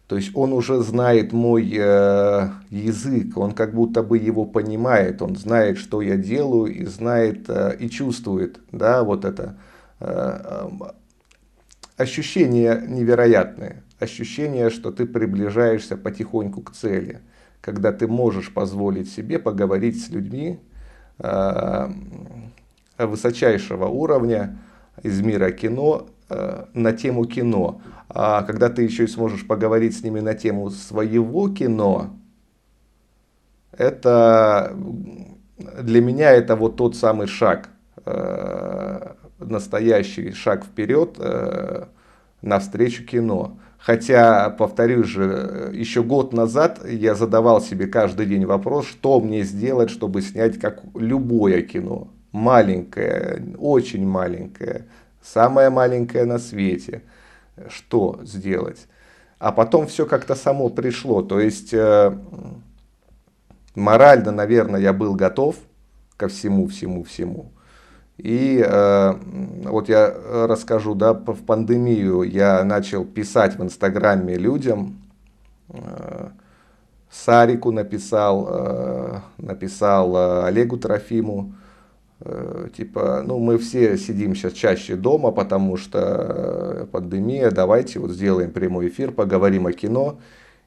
Speaker 2: То есть он уже знает мой э, язык, он как будто бы его понимает, он знает, что я делаю и знает э, и чувствует, да, вот это э, ощущение невероятное, ощущение, что ты приближаешься потихоньку к цели, когда ты можешь позволить себе поговорить с людьми, э, высочайшего уровня из мира кино э, на тему кино. А когда ты еще и сможешь поговорить с ними на тему своего кино, это для меня это вот тот самый шаг, э, настоящий шаг вперед э, навстречу кино. Хотя, повторюсь же, еще год назад я задавал себе каждый день вопрос, что мне сделать, чтобы снять как любое кино маленькая, очень маленькая, самая маленькая на свете. Что сделать? А потом все как-то само пришло. То есть э, морально, наверное, я был готов ко всему, всему, всему. И э, вот я расскажу, да, в пандемию я начал писать в Инстаграме людям. Э, Сарику написал, э, написал э, Олегу Трофиму, типа, ну мы все сидим сейчас чаще дома, потому что э, пандемия, давайте вот сделаем прямой эфир, поговорим о кино.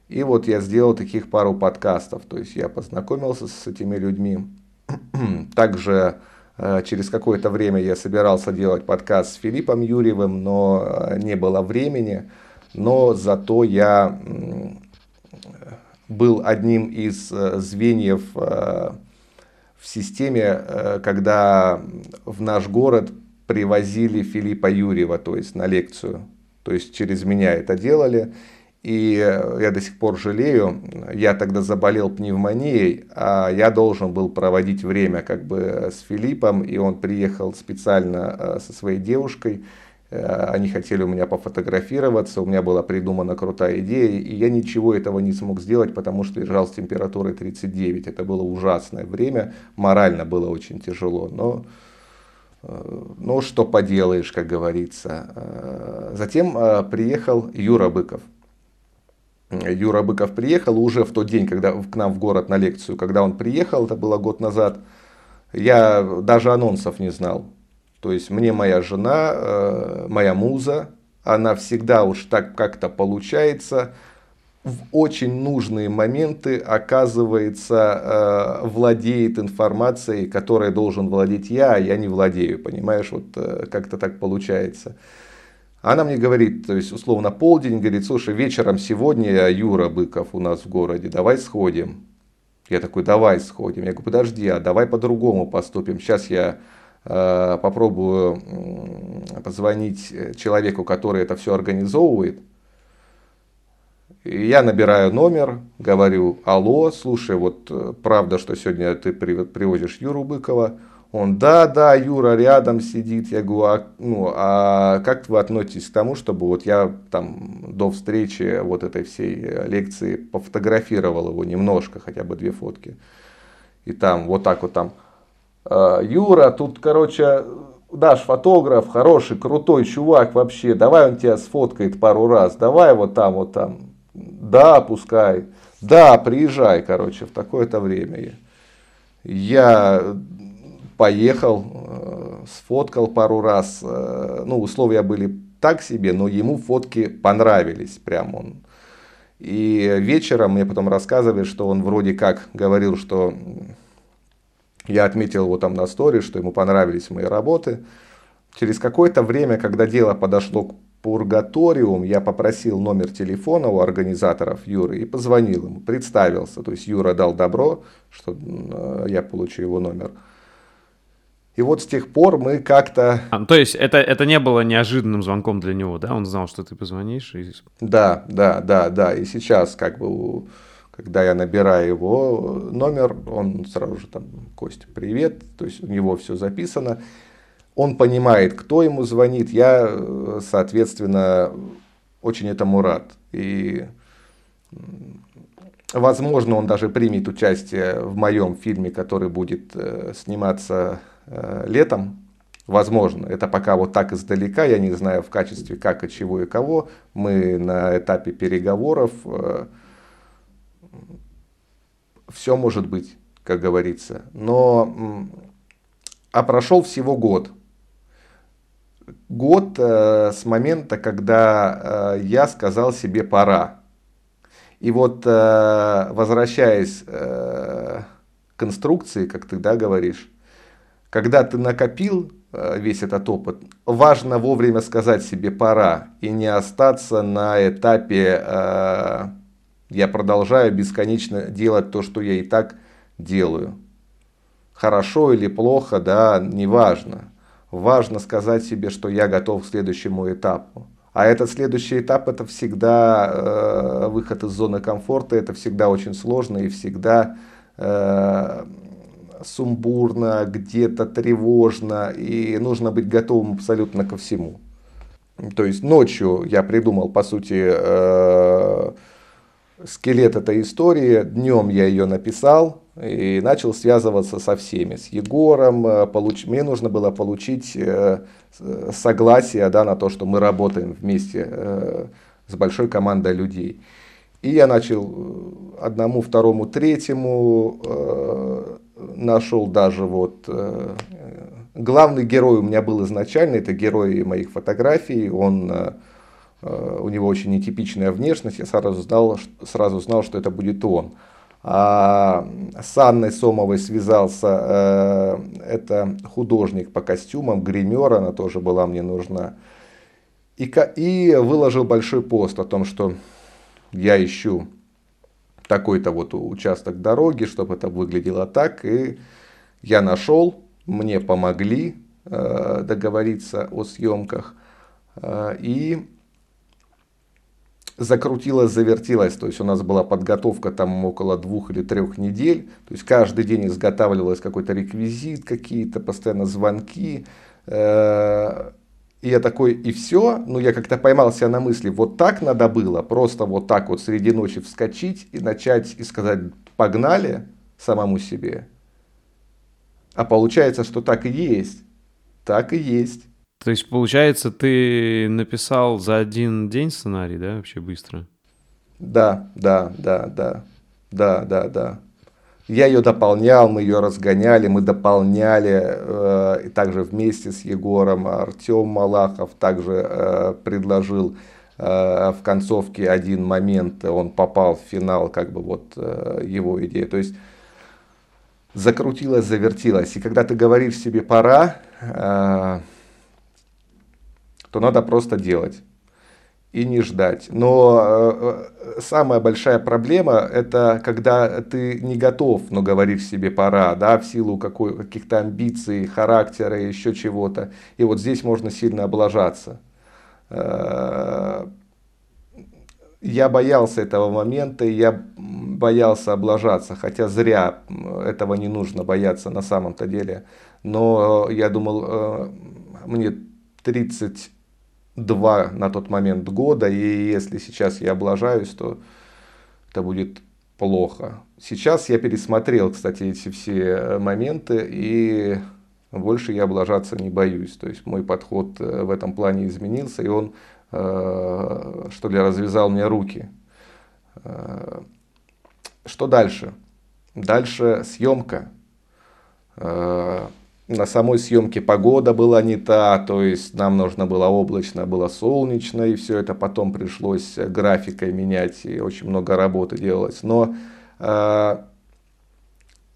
Speaker 2: И вот я сделал таких пару подкастов, то есть я познакомился с этими людьми. *clears throat* Также э, через какое-то время я собирался делать подкаст с Филиппом Юрьевым, но не было времени. Но зато я был одним из звеньев в системе, э, когда в наш город привозили Филиппа Юрьева, то есть на лекцию. То есть через меня это делали. И я до сих пор жалею, я тогда заболел пневмонией, а я должен был проводить время как бы с Филиппом, и он приехал специально э, со своей девушкой, они хотели у меня пофотографироваться, у меня была придумана крутая идея, и я ничего этого не смог сделать, потому что лежал с температурой 39. Это было ужасное время, морально было очень тяжело, но, э, но что поделаешь, как говорится. Э, затем приехал Юра Быков. Юра Быков приехал уже в тот день, когда к нам в город на лекцию, когда он приехал, это было год назад, я даже анонсов не знал. То есть мне моя жена, э, моя муза, она всегда уж так как-то получается, в очень нужные моменты оказывается э, владеет информацией, которой должен владеть я, а я не владею, понимаешь, вот э, как-то так получается. Она мне говорит, то есть условно полдень, говорит, слушай, вечером сегодня Юра Быков у нас в городе, давай сходим. Я такой, давай сходим. Я говорю, подожди, а давай по-другому поступим. Сейчас я попробую позвонить человеку, который это все организовывает. И я набираю номер, говорю, алло, слушай, вот э, правда, что сегодня ты привозишь Юру Быкова, Он, да, да, Юра рядом сидит. Я говорю, а, ну, а как вы относитесь к тому, чтобы вот я там до встречи вот этой всей лекции пофотографировал его немножко, хотя бы две фотки. И там вот так вот там, «А, Юра, тут, короче, Даш фотограф, хороший, крутой чувак вообще, давай он тебя сфоткает пару раз, давай вот там, вот там, да, пускай, да, приезжай, короче, в такое-то время. Я поехал, э, сфоткал пару раз, э, ну, условия были так себе, но ему фотки понравились, прям он. И вечером мне потом рассказывали, что он вроде как говорил, что я отметил его там на стори, что ему понравились мои работы. Через какое-то время, когда дело подошло к пургаториум, я попросил номер телефона у организаторов Юры и позвонил ему, представился. То есть Юра дал добро, что э, я получу его номер. И вот с тех пор мы как-то...
Speaker 1: А, то есть это, это не было неожиданным звонком для него, да? Он знал, что ты позвонишь? И...
Speaker 2: Да, да, да, да. И сейчас как бы когда я набираю его номер, он сразу же там, Костя, привет, то есть у него все записано. Он понимает, кто ему звонит, я, соответственно, очень этому рад. И, возможно, он даже примет участие в моем фильме, который будет э, сниматься э, летом. Возможно, это пока вот так издалека, я не знаю в качестве как и чего и кого. Мы на этапе переговоров э, все может быть, как говорится. Но, а прошел всего год. Год э, с момента, когда э, я сказал себе пора. И вот э, возвращаясь э, к конструкции, как ты да, говоришь, когда ты накопил э, весь этот опыт, важно вовремя сказать себе пора и не остаться на этапе э, я продолжаю бесконечно делать то, что я и так делаю. Хорошо или плохо, да, неважно. Важно сказать себе, что я готов к следующему этапу. А этот следующий этап это всегда э, выход из зоны комфорта, это всегда очень сложно и всегда э, сумбурно, где-то тревожно, и нужно быть готовым абсолютно ко всему. То есть ночью я придумал, по сути, э, скелет этой истории. Днем я ее написал и начал связываться со всеми. С Егором. Э, получ... Мне нужно было получить э, согласие да, на то, что мы работаем вместе э, с большой командой людей. И я начал одному, второму, третьему, нашел даже вот... Главный герой у меня был изначально, это герой моих фотографий, он Э, у него очень нетипичная внешность, я сразу знал, сразу знал, что это будет он. А с Анной Сомовой связался, э, это художник по костюмам, гример, она тоже была мне нужна. И, и выложил большой пост о том, что я ищу такой-то вот участок дороги, чтобы это выглядело так. И я нашел, мне помогли э, договориться о съемках. Э, и закрутилось, завертелось. То есть у нас была подготовка там около двух или трех недель. То есть каждый день изготавливалось какой-то реквизит, какие-то постоянно звонки. Э, и я такой, и все. Ну, я как-то поймал себя на мысли, вот так надо было, просто вот так вот среди ночи вскочить и начать и сказать, погнали самому себе. А получается, что так и есть. Так и есть.
Speaker 1: То есть, получается, ты написал за один день сценарий, да, вообще быстро?
Speaker 2: Да, да, да, да, да, да, да. Я ее дополнял, мы ее разгоняли, мы дополняли, э, и также вместе с Егором Артем Малахов также э, предложил э, в концовке один момент, он попал в финал, как бы вот э, его идея. То есть закрутилось, завертилось. И когда ты говоришь себе пора, э, то надо просто делать и не ждать. Но э, э, самая большая проблема это когда ты не готов, но говоришь себе пора, да, в силу какой, каких-то амбиций, характера, еще чего-то. И вот здесь можно сильно облажаться. Э, я боялся этого момента, и я боялся облажаться, хотя зря этого не нужно бояться на самом-то деле. но я думал, мне 32 на тот момент года, и если сейчас я облажаюсь, то это будет плохо. Сейчас я пересмотрел, кстати, эти все моменты, и больше я облажаться не боюсь. То есть мой подход э, в этом плане изменился, и он, э, что ли, развязал мне руки. Э, что дальше? Дальше съемка. На самой съемке погода была не та, то есть нам нужно было облачно, было солнечно, и все это потом пришлось графикой менять, и очень много работы делалось. Но э,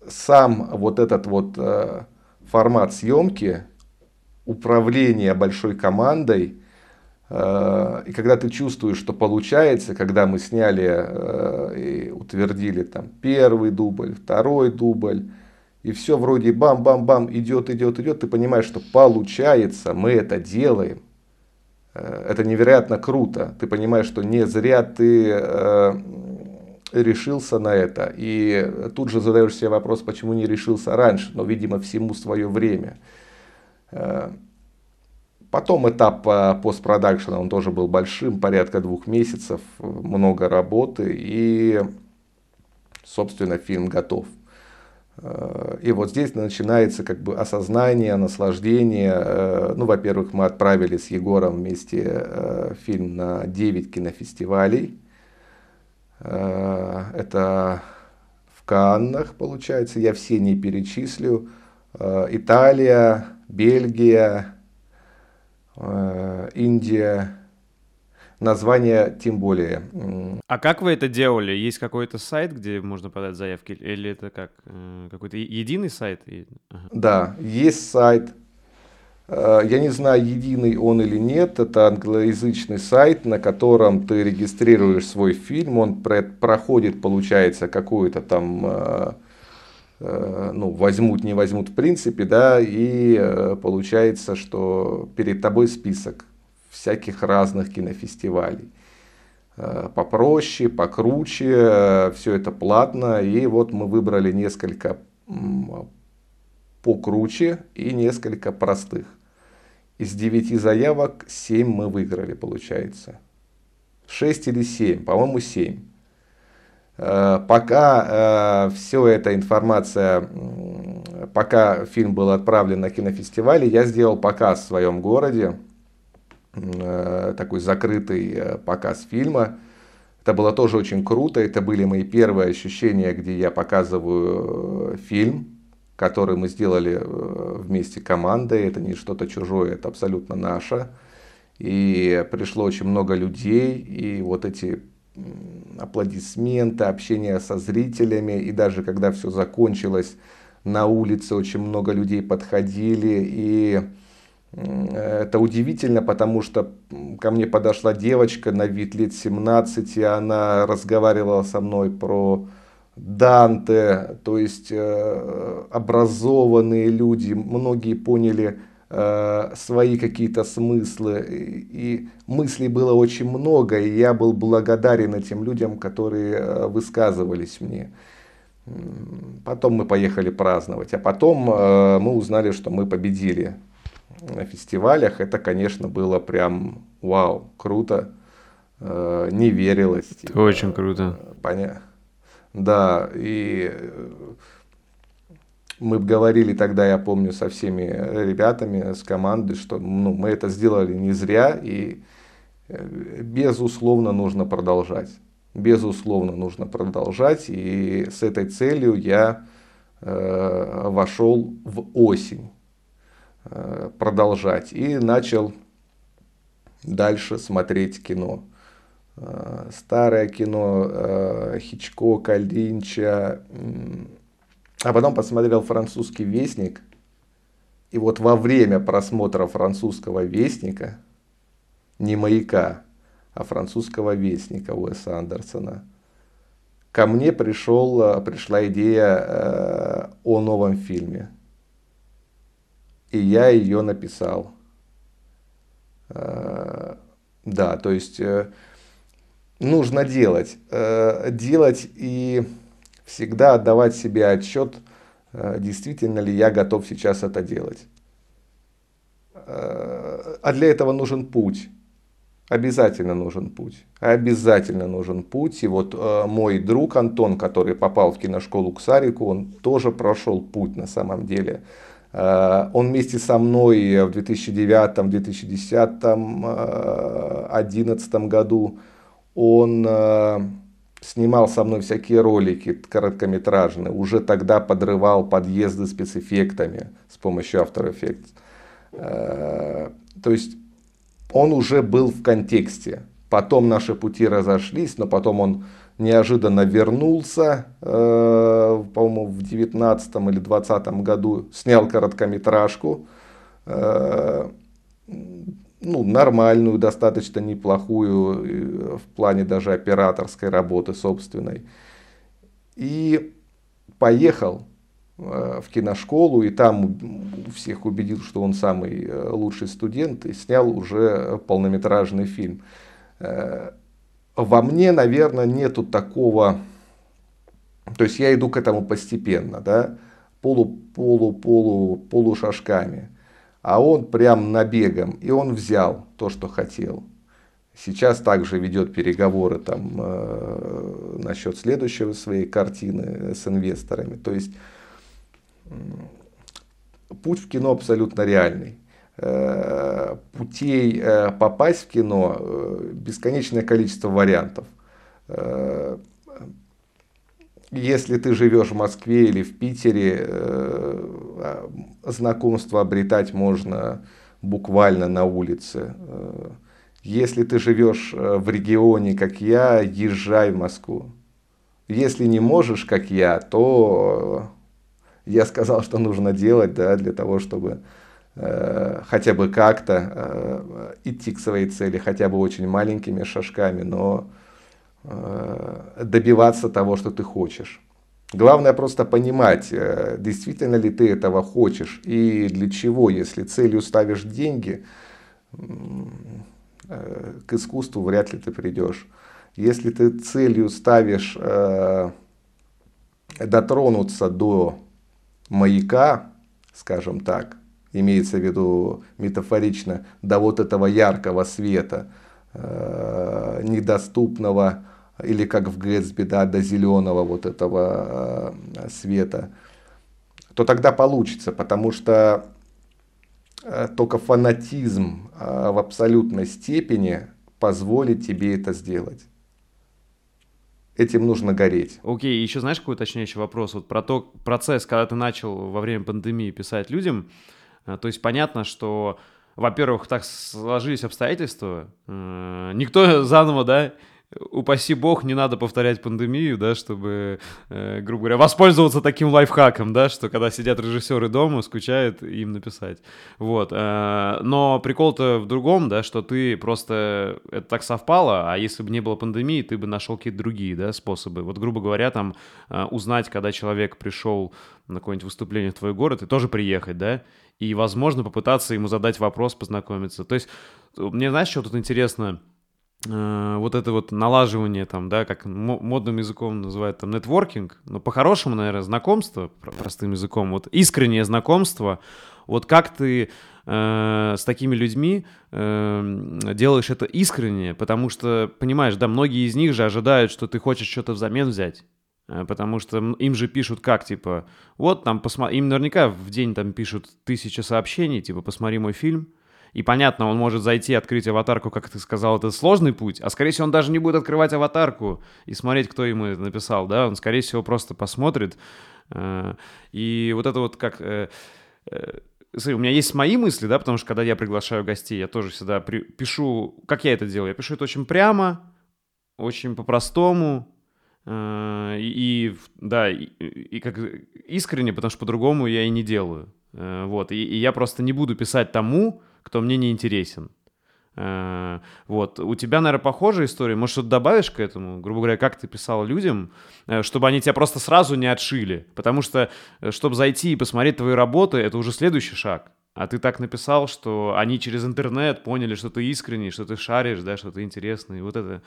Speaker 2: сам вот этот вот э, формат съемки, управление большой командой, э, и когда ты чувствуешь, что получается, когда мы сняли э, и утвердили там первый дубль, второй дубль, и все вроде бам-бам-бам идет, идет, идет, ты понимаешь, что получается, мы это делаем. Э, это невероятно круто. Ты понимаешь, что не зря ты решился на это. И тут же задаешь себе вопрос, почему не решился раньше, но, видимо, всему свое время. Э, потом этап э, постпродакшена, он тоже был большим, порядка двух месяцев, много работы, и, собственно, фильм готов. Э, и вот здесь начинается как бы осознание, наслаждение. Ну, во-первых, мы отправили с Егором вместе фильм на 9 кинофестивалей. Э, это в Каннах, получается, я все не перечислю. Э, Италия, Бельгия, э, Индия, название тем более.
Speaker 1: А как вы это делали? Есть какой-то сайт, где можно подать заявки? Или это как какой-то единый сайт?
Speaker 2: Да, есть сайт Э, я не знаю, единый он или нет, это англоязычный сайт, на котором ты регистрируешь свой фильм, он проходит, получается, какую-то там, э, э, ну, возьмут, не возьмут в принципе, да, и получается, что перед тобой список всяких разных кинофестивалей. Попроще, покруче, все это платно, и вот мы выбрали несколько покруче и несколько простых. Из 9 заявок 7 мы выиграли, получается. 6 или 7, по-моему 7. Э, пока э, все эта информация, пока фильм был отправлен на кинофестивале, я сделал показ в своем городе, э, такой закрытый показ фильма. Это было тоже очень круто, это были мои первые ощущения, где я показываю фильм который мы сделали э, вместе командой. Это не что-то чужое, это абсолютно наше. И пришло очень много людей, и вот эти аплодисменты, общение со зрителями, и даже когда все закончилось, на улице очень много людей подходили, и это удивительно, потому что ко мне подошла девочка на вид лет 17, и она разговаривала со мной про Данте, то есть э, образованные люди, многие поняли э, свои какие-то смыслы, и мыслей было очень много, и я был благодарен этим людям, которые э, высказывались мне. Потом мы поехали праздновать, а потом э, мы узнали, что мы победили на фестивалях. Это, конечно, было прям вау, круто, э, не верилось.
Speaker 1: Типа, очень круто.
Speaker 2: Понятно. Да, и э, мы говорили тогда, я помню, со всеми ребятами, с командой, что ну, мы это сделали не зря, и э, безусловно нужно продолжать. Безусловно нужно продолжать, и с этой целью я э, вошел в осень продолжать и начал дальше смотреть кино. Э, старое кино э, Хичкока, Линча. А потом посмотрел французский вестник. И вот во время просмотра французского вестника, не маяка, а французского вестника Уэса Андерсона, ко мне пришел, э, пришла идея о новом фильме. И я ее написал. Да, то есть нужно делать. Э, делать и всегда отдавать себе отчет действительно ли я готов сейчас это делать. А для этого нужен путь. Обязательно нужен путь. Обязательно нужен путь. И вот э, мой друг Антон, который попал в киношколу к Сарику, он тоже прошел путь на самом деле. Э, он вместе со мной в 2009, 2010, 2011 году он э, снимал со мной всякие ролики короткометражные. Уже тогда подрывал подъезды спецэффектами с помощью After Effects. Э, то есть он уже был в контексте. Потом наши пути разошлись, но потом он неожиданно вернулся, э, по-моему, в 19 или 20 году, снял короткометражку, э, ну, нормальную, достаточно неплохую э, в плане даже операторской работы собственной. И поехал Э, в киношколу и там всех убедил, что он самый э, лучший студент и снял уже полнометражный фильм. Во мне, наверное, нету такого, то есть я иду к этому постепенно, да, полу, полу, полу, полушажками, а он прям набегом, и он взял то, что хотел. Сейчас также ведет переговоры там э, насчет следующего своей картины с инвесторами. То есть путь в кино абсолютно реальный. Э, путей э, попасть в кино э, бесконечное количество вариантов. Если ты живешь в Москве или в Питере, знакомство обретать можно буквально на улице. Если ты живешь в регионе, как я, езжай в Москву. Если не можешь, как я, то я сказал, что нужно делать да, для того, чтобы хотя бы как-то э, идти к своей цели, хотя бы очень маленькими шажками, но э, добиваться того, что ты хочешь. Главное просто понимать, э, действительно ли ты этого хочешь и для чего, если целью ставишь деньги, э, к искусству вряд ли ты придешь. Если ты целью ставишь э, дотронуться до маяка, скажем так, имеется в виду метафорично, до вот этого яркого света, э, недоступного, или как в Гэтсби, да, до зеленого вот этого э, света, то тогда получится, потому что э, только фанатизм в абсолютной степени позволит тебе это сделать этим нужно гореть.
Speaker 1: Окей, okay, еще знаешь, какой уточняющий вопрос? Вот про то процесс, когда ты начал во время пандемии писать людям, то есть понятно, что, во-первых, так сложились обстоятельства, э, никто *laughs* заново, да, упаси бог, не надо повторять пандемию, да, чтобы, э, грубо говоря, воспользоваться таким лайфхаком, да, что когда сидят режиссеры дома, скучают им написать. Вот. Э, но прикол-то в другом, да, что ты просто это так совпало, а если бы не было пандемии, ты бы нашел какие-то другие, да, способы. Вот, грубо говоря, там э, узнать, когда человек пришел на какое-нибудь выступление в твой город, и тоже приехать, да, и, возможно, попытаться ему задать вопрос, познакомиться. То есть, мне, знаешь, что тут интересно? Э, вот это вот налаживание там, да, как модным языком называют там нетворкинг, но по-хорошему, наверное, знакомство, простым языком, вот искреннее знакомство, вот как ты э, с такими людьми э, делаешь это искренне, потому что, понимаешь, да, многие из них же ожидают, что ты хочешь что-то взамен взять, э, потому что им же пишут как, типа, вот там, посмотри, им наверняка в день там пишут тысячи сообщений, типа, посмотри мой фильм, и понятно, он может зайти, открыть аватарку, как ты сказал, это сложный путь, а скорее всего он даже не будет открывать аватарку и смотреть, кто ему это написал, да, он скорее всего просто посмотрит. Э, и вот это вот как... Э, э, смотри, у меня есть мои мысли, да, потому что когда я приглашаю гостей, я тоже всегда при... пишу, как я это делаю, я пишу это очень прямо, очень по-простому, и, и да, и, и как искренне, потому что по-другому я и не делаю. Вот, и, и я просто не буду писать тому, кто мне не интересен. Э, вот. У тебя, наверное, похожая история. Может, что-то добавишь к этому? Грубо говоря, как ты писал людям, э, чтобы они тебя просто сразу не отшили? Потому что, э, чтобы зайти и посмотреть твои работы, это уже следующий шаг. А ты так написал, что они через интернет поняли, что ты искренний, что ты шаришь, да, что ты интересный. Вот это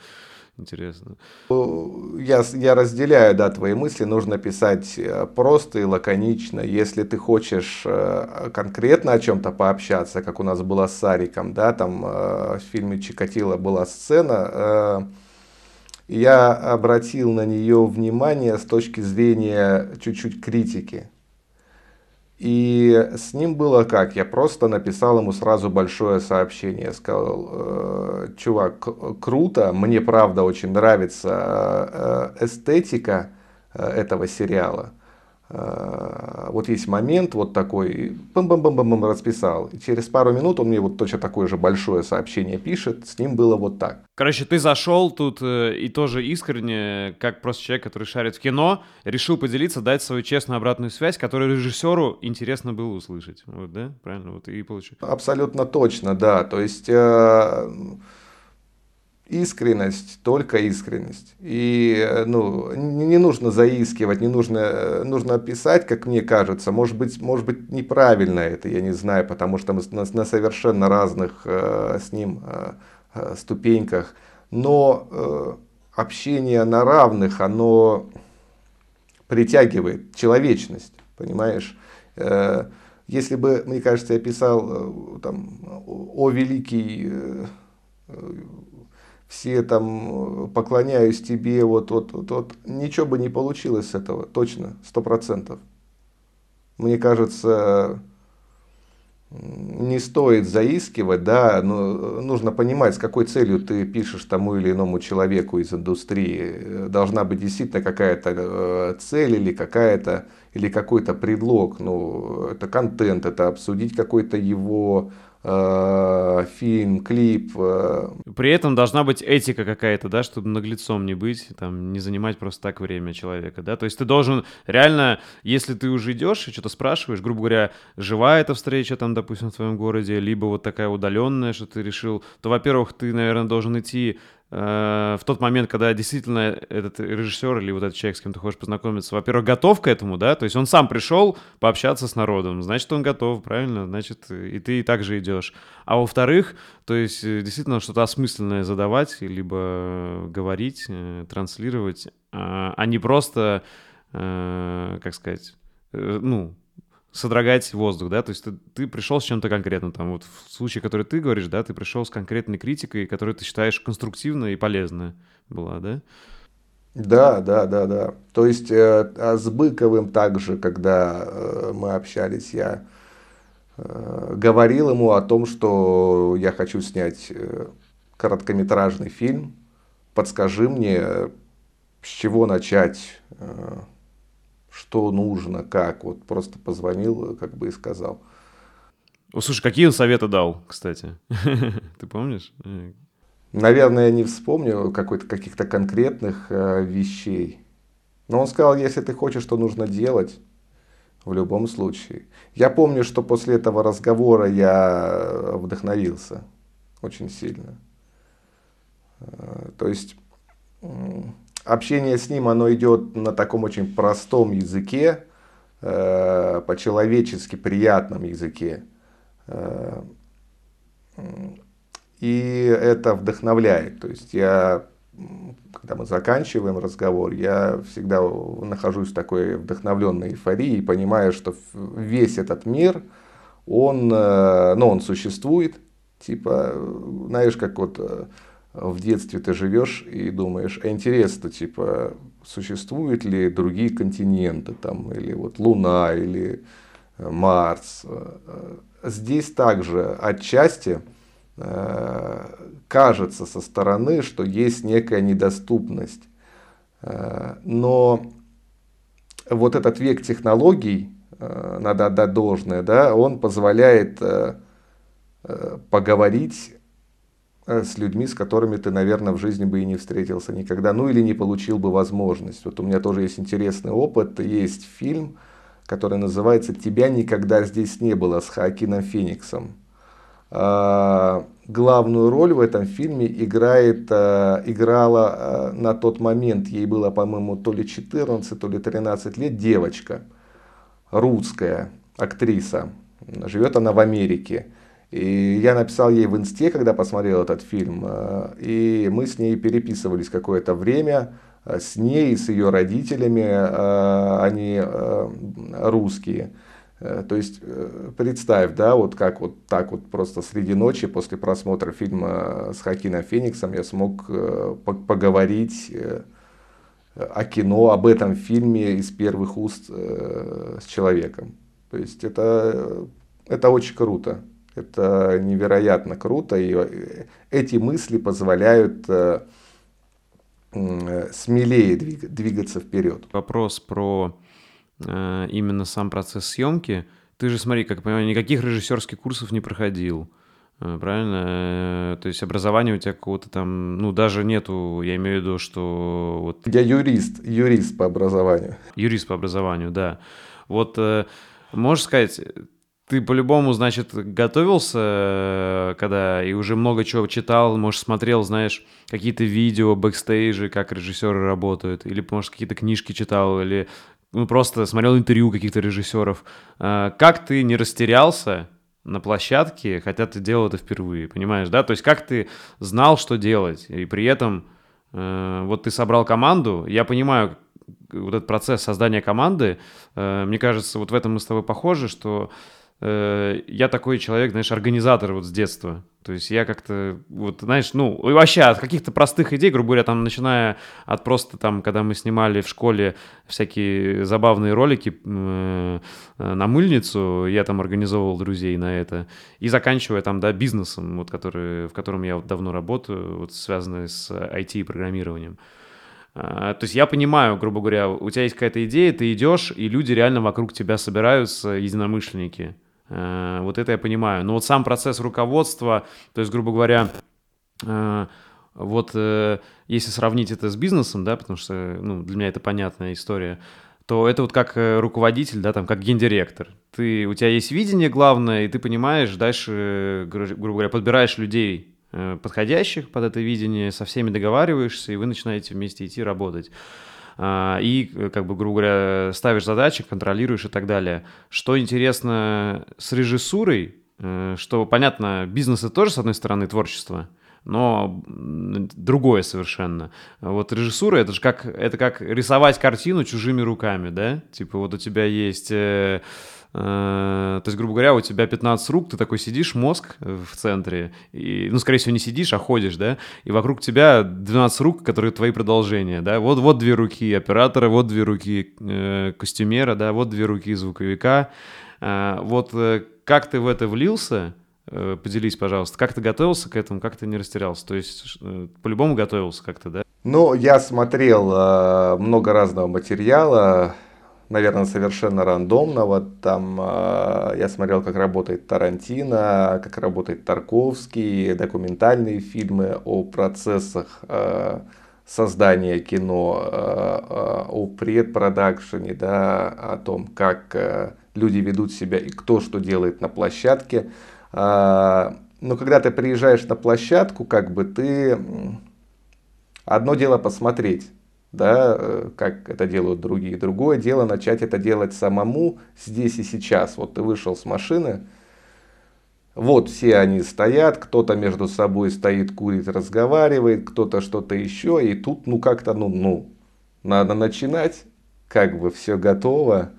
Speaker 1: Интересно.
Speaker 2: Я, я разделяю, да, твои мысли. Нужно писать э, просто и лаконично. Если ты хочешь э, конкретно о чем-то пообщаться, как у нас было с Сариком, да, там э, в фильме Чикатило была сцена, я обратил на нее внимание с точки зрения чуть-чуть критики. И с ним было как? Я просто написал ему сразу большое сообщение. Сказал, э, чувак, круто, мне правда очень нравится э, эстетика э, этого сериала. Э, вот есть момент вот такой, бам-бам-бам-бам расписал. И через пару минут он мне вот точно такое же большое сообщение пишет, с ним было вот так.
Speaker 1: Короче, ты зашел тут э, и тоже искренне, как просто человек, который шарит в кино, решил поделиться, дать свою честную обратную связь, которую режиссеру интересно было услышать. Вот, да? Правильно? Вот и получилось.
Speaker 2: Абсолютно точно, да. То есть... Э, искренность, только искренность. И ну, не нужно заискивать, не нужно, нужно писать, как мне кажется. Может быть, может быть неправильно это, я не знаю, потому что мы на, на совершенно разных э, с ним э, э, ступеньках. Но э, общение на равных, оно притягивает человечность, понимаешь? Э, если бы, мне кажется, я писал э, там, о великий э, все там поклоняюсь тебе, вот, вот, вот, вот. Ничего бы не получилось с этого, точно, сто процентов. Мне кажется, не стоит заискивать, да, но нужно понимать, с какой целью ты пишешь тому или иному человеку из индустрии. Должна быть действительно какая-то э, цель или какая-то или какой-то предлог. Ну, это контент, это обсудить какой-то его Э, фильм, клип. Э.
Speaker 1: При этом должна быть этика какая-то, да, чтобы наглецом не быть, там, не занимать просто так время человека, да, то есть ты должен реально, если ты уже идешь и что-то спрашиваешь, грубо говоря, живая эта встреча там, допустим, в твоем городе, либо вот такая удаленная, что ты решил, то, во-первых, ты, наверное, должен идти Э, в тот момент, когда действительно этот режиссер или вот этот человек, с кем ты хочешь познакомиться, во-первых, готов к этому, да, то есть он сам пришел пообщаться с народом, значит, он готов, правильно, значит, и ты и так же идешь. А во-вторых, то есть э, действительно что-то осмысленное задавать, либо говорить, э, транслировать, а, а не просто, как сказать, ну, содрогать воздух, да, то есть ты, ты пришел с чем-то конкретным, там вот в случае, который ты говоришь, да, ты пришел с конкретной критикой, которую ты считаешь конструктивной и полезной была, да?
Speaker 2: Да, да, да, да. То есть э, а с Быковым также, когда э, мы общались, я э, говорил ему о том, что я хочу снять э, короткометражный фильм. Подскажи мне, с чего начать, э, что нужно, как. Вот просто позвонил, как бы и сказал.
Speaker 1: О, слушай, какие он советы дал, кстати? *laughs* Ты помнишь?
Speaker 2: Наверное, я не вспомню каких-то конкретных э, вещей. Но он сказал, если ты хочешь, что нужно делать, в любом случае. Я помню, что после этого разговора я вдохновился очень сильно. Э, то есть общение с ним, оно идет на таком очень простом языке, э, по-человечески приятном языке. Э, и это вдохновляет. То есть я, когда мы заканчиваем разговор, я всегда нахожусь в такой вдохновленной эйфории понимаю, что весь этот мир, он, э, ну, он существует. Типа, знаешь, как вот в детстве ты живешь и думаешь, а интересно, типа, существуют ли другие континенты, там, или вот Луна, или э, Марс. Э, здесь также отчасти э, кажется со стороны, что есть некая недоступность. Но вот этот век технологий, надо отдать должное, да, он позволяет поговорить с людьми, с которыми ты, наверное, в жизни бы и не встретился никогда, ну или не получил бы возможность. Вот у меня тоже есть интересный опыт, есть фильм, который называется «Тебя никогда здесь не было» с Хакином Фениксом. А, главную роль в этом фильме играет, а, играла а, на тот момент, ей было, по-моему, то ли 14, то ли 13 лет, девочка, русская актриса. Живет она в Америке. И я написал ей в инсте, когда посмотрел этот фильм, э, и мы с ней переписывались какое-то время, э, с ней и с ее родителями, э, они русские. То есть представь, да, вот как вот так вот просто среди ночи после просмотра фильма с Хакином Фениксом я смог поговорить о кино, об этом фильме из первых уст с человеком. То есть это, это очень круто. Это невероятно круто, и э, эти мысли позволяют э, смелее двигаться вперед.
Speaker 1: Вопрос про э, именно сам процесс съемки. Ты же, смотри, как я понимаю, никаких режиссерских курсов не проходил. Правильно? То есть образования у тебя какого-то там, ну, даже нету, я имею в виду, что вот...
Speaker 2: Я юрист, юрист по образованию.
Speaker 1: Юрист по образованию, да. Вот можешь сказать, ты по-любому, значит, готовился, э, когда и уже много чего читал, может, смотрел, знаешь, какие-то видео, бэкстейджи, как режиссеры работают, или, может, какие-то книжки читал, или ну, просто смотрел интервью каких-то режиссеров. Э, как ты не растерялся на площадке, хотя ты делал это впервые, понимаешь, да? То есть как ты знал, что делать, и при этом э, вот ты собрал команду, я понимаю, вот этот процесс создания команды, мне кажется, вот в этом мы с тобой похожи, что Э, я такой человек, знаешь, организатор вот с детства. То есть я как-то, вот, знаешь, ну, вообще от каких-то простых идей, грубо говоря, там, начиная от просто там, когда мы снимали в школе всякие забавные ролики э, на мыльницу, я там организовывал друзей на это, и заканчивая там, да, бизнесом, вот, который, в котором я вот давно работаю, вот, связанный с IT и программированием. А, то есть я понимаю, грубо говоря, у тебя есть какая-то идея, ты идешь, и люди реально вокруг тебя собираются, единомышленники. Э, вот это я понимаю. Но вот сам процесс руководства, то есть, грубо говоря, э, вот э, если сравнить это с бизнесом, да, потому что ну, для меня это понятная история, то это вот как руководитель, да, там, как гендиректор. Ты, у тебя есть видение главное, и ты понимаешь, дальше, грубо говоря, подбираешь людей подходящих под это видение, со всеми договариваешься, и вы начинаете вместе идти работать. А, и, э, как бы, грубо говоря, ставишь задачи, контролируешь и так далее. Что интересно с режиссурой, э, что, понятно, бизнес это тоже, с одной стороны, творчество, но другое совершенно. Вот режиссура это же как это как рисовать картину чужими руками, да? Типа вот у тебя есть э, то есть, грубо говоря, у тебя 15 рук, ты такой сидишь, мозг в центре, и, ну, скорее всего, не сидишь, а ходишь, да, и вокруг тебя 12 рук, которые твои продолжения, да, вот, вот две руки оператора, вот две руки э, костюмера, да, вот две руки звуковика, э, вот э, как ты в это влился, э, поделись, пожалуйста, как ты готовился к этому, как ты не растерялся, то есть э, по-любому готовился как-то, да?
Speaker 2: Ну, я смотрел э, много разного материала, наверное, совершенно рандомного. Там э, я смотрел, как работает Тарантино, как работает Тарковский, документальные фильмы о процессах э, создания кино, э, э, о предпродакшене, да, о том, как э, люди ведут себя и кто что делает на площадке. Э, но когда ты приезжаешь на площадку, как бы ты... Одно дело посмотреть, да, э, как это делают другие. Другое дело начать это делать самому здесь и сейчас. Вот ты вышел с машины, вот все они стоят, кто-то между собой стоит, курит, разговаривает, кто-то что-то еще, и тут ну как-то, ну, ну, надо начинать, как бы все готово.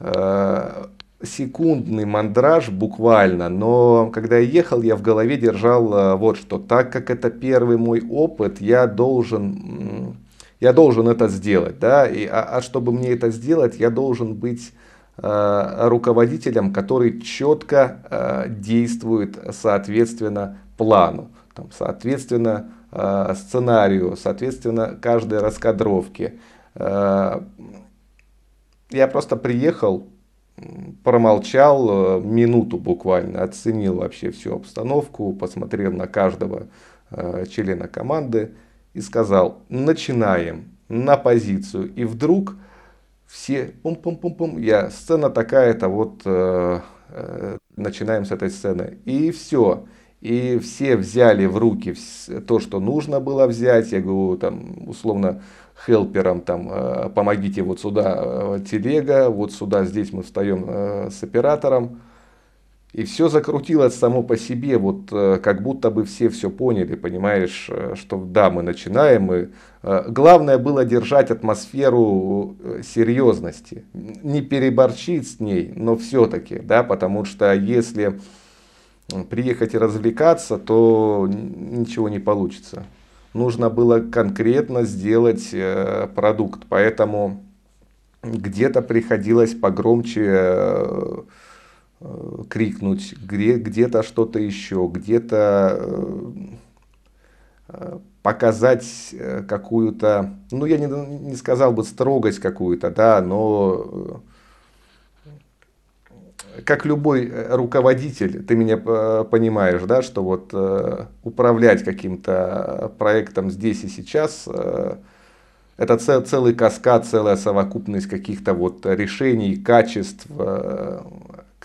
Speaker 2: Э, секундный мандраж буквально, но когда я ехал, я в голове держал э, вот что, так как это первый мой опыт, я должен я должен это сделать, да, и, а, а чтобы мне это сделать, я должен быть э, руководителем, который четко э, действует соответственно плану, там, соответственно э, сценарию, соответственно каждой раскадровке. Э, я просто приехал, промолчал э, минуту буквально, оценил вообще всю обстановку, посмотрел на каждого э, члена команды и сказал, начинаем на позицию. И вдруг все пум-пум-пум-пум, я, сцена такая-то, вот э, э, начинаем с этой сцены. И все. И все взяли в руки то, что нужно было взять. Я говорю, там, условно, хелперам, там, э, помогите вот сюда э, телега, вот сюда, здесь мы встаем э, с оператором. И все закрутилось само по себе, вот э, как будто бы все все поняли, понимаешь, э, что да, мы начинаем. И, э, главное было держать атмосферу серьезности, не переборчить с ней, но все-таки, да, потому что если приехать и развлекаться, то ничего не получится. Нужно было конкретно сделать продукт, поэтому где-то приходилось погромче крикнуть, где-то что-то еще, где-то э, э, показать какую-то, ну я не, не сказал бы строгость какую-то, да, но как любой руководитель, ты меня понимаешь, да, что вот управлять каким-то проектом здесь и сейчас, это целый каскад, целая совокупность каких-то вот решений, качеств,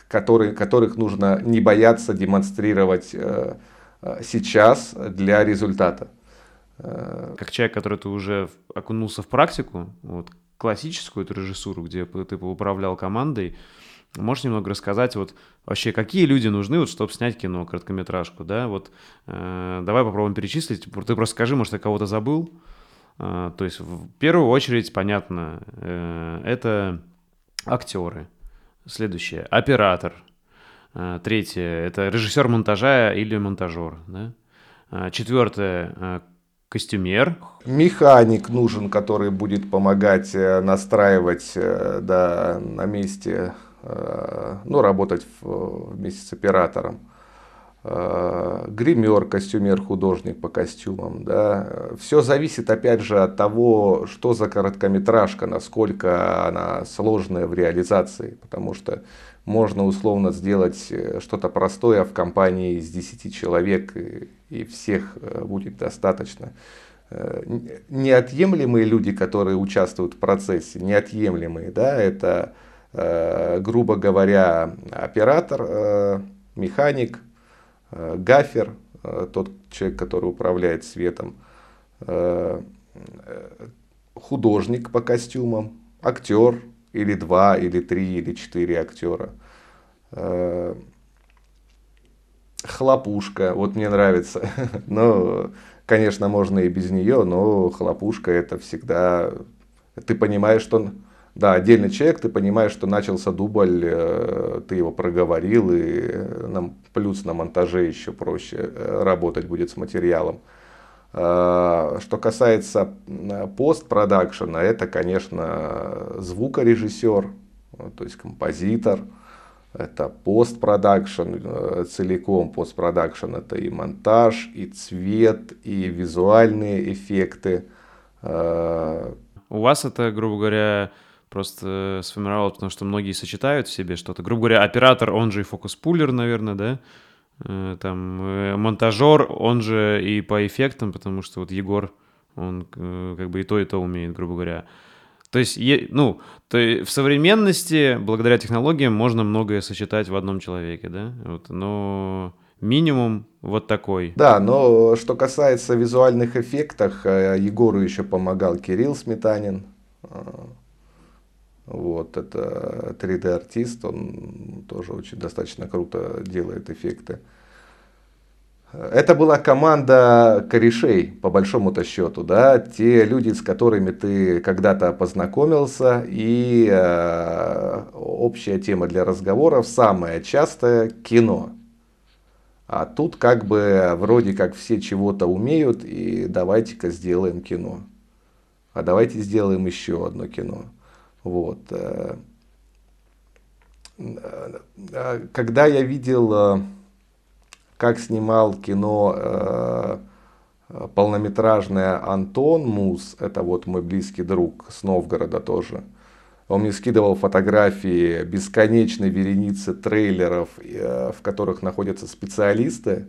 Speaker 2: которые, которых нужно не бояться демонстрировать э, э, сейчас для результата.
Speaker 1: Э, как человек, который ты уже окунулся в практику, вот, классическую эту режиссуру, где ты управлял командой, Можешь немного рассказать, вот вообще, какие люди нужны, вот, чтобы снять кино, короткометражку, да? Вот э, давай попробуем перечислить. Ты просто скажи, может, я кого-то забыл. То есть, в первую очередь, понятно, это актеры. Следующее. Оператор. А, третье. Это режиссер монтажа или монтажер. Да? А, четвертое. А, костюмер.
Speaker 2: Механик нужен, который будет помогать э, настраивать э, да, на месте, э, ну, работать вместе с оператором. Э, гример, костюмер, художник по костюмам. Да. Все зависит опять же от того, что за короткометражка, насколько она сложная в реализации. Потому что можно условно сделать э, что-то простое в компании из 10 человек и, и всех э, будет достаточно. Неотъемлемые люди, которые участвуют в процессе, неотъемлемые, да, это, грубо говоря, оператор, механик, Э, гафер, э, тот человек, который управляет светом, э, художник по костюмам, актер, или два, или три, или четыре актера. Хлопушка, вот мне нравится. *laughs* Но, конечно, можно и без нее, но хлопушка это всегда... Ты понимаешь, что да, отдельный человек, ты понимаешь, что начался дубль, э, ты его проговорил, и э, нам плюс на монтаже еще проще э, работать будет с материалом. Что касается постпродакшена, это, конечно, звукорежиссер, то есть композитор, это постпродакшн целиком, постпродакшн это и монтаж, и цвет, и визуальные эффекты.
Speaker 1: У вас это, грубо говоря, просто сформировал, потому что многие сочетают в себе что-то. Грубо говоря, оператор, он же и фокус-пулер, наверное, да? Э, там э, монтажер, он же и по эффектам, потому что вот Егор, он э, как бы и то, и то умеет, грубо говоря. То есть, ну, то в современности, благодаря технологиям, можно многое сочетать в одном человеке, да? Вот, но минимум вот такой.
Speaker 2: Да, но что касается визуальных эффектов, Егору еще помогал Кирилл Сметанин. Вот, это 3D-артист, он тоже очень достаточно круто делает эффекты. Это была команда корешей, по большому-то счету, да, те люди, с которыми ты когда-то познакомился, и э, общая тема для разговоров, самая частая – кино. А тут как бы вроде как все чего-то умеют, и давайте-ка сделаем кино. А давайте сделаем еще одно кино. Вот. Э, э, когда я видел, э, как снимал кино полнометражное Антон Мус, это вот мой близкий друг с Новгорода тоже, он мне скидывал фотографии бесконечной вереницы трейлеров, в которых находятся специалисты.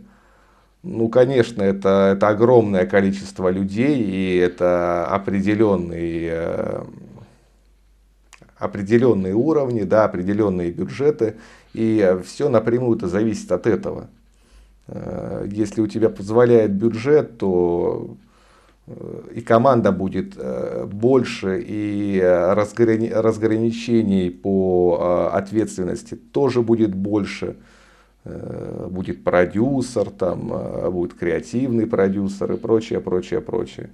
Speaker 2: Ну, конечно, это, это огромное количество людей, и это определенный определенные уровни, да, определенные бюджеты, и все напрямую это зависит от этого. Э, если у тебя позволяет бюджет, то э, и команда будет э, больше, и разграни разграничений по ответственности тоже будет больше. будет продюсер, там будет креативный продюсер и прочее, прочее, прочее.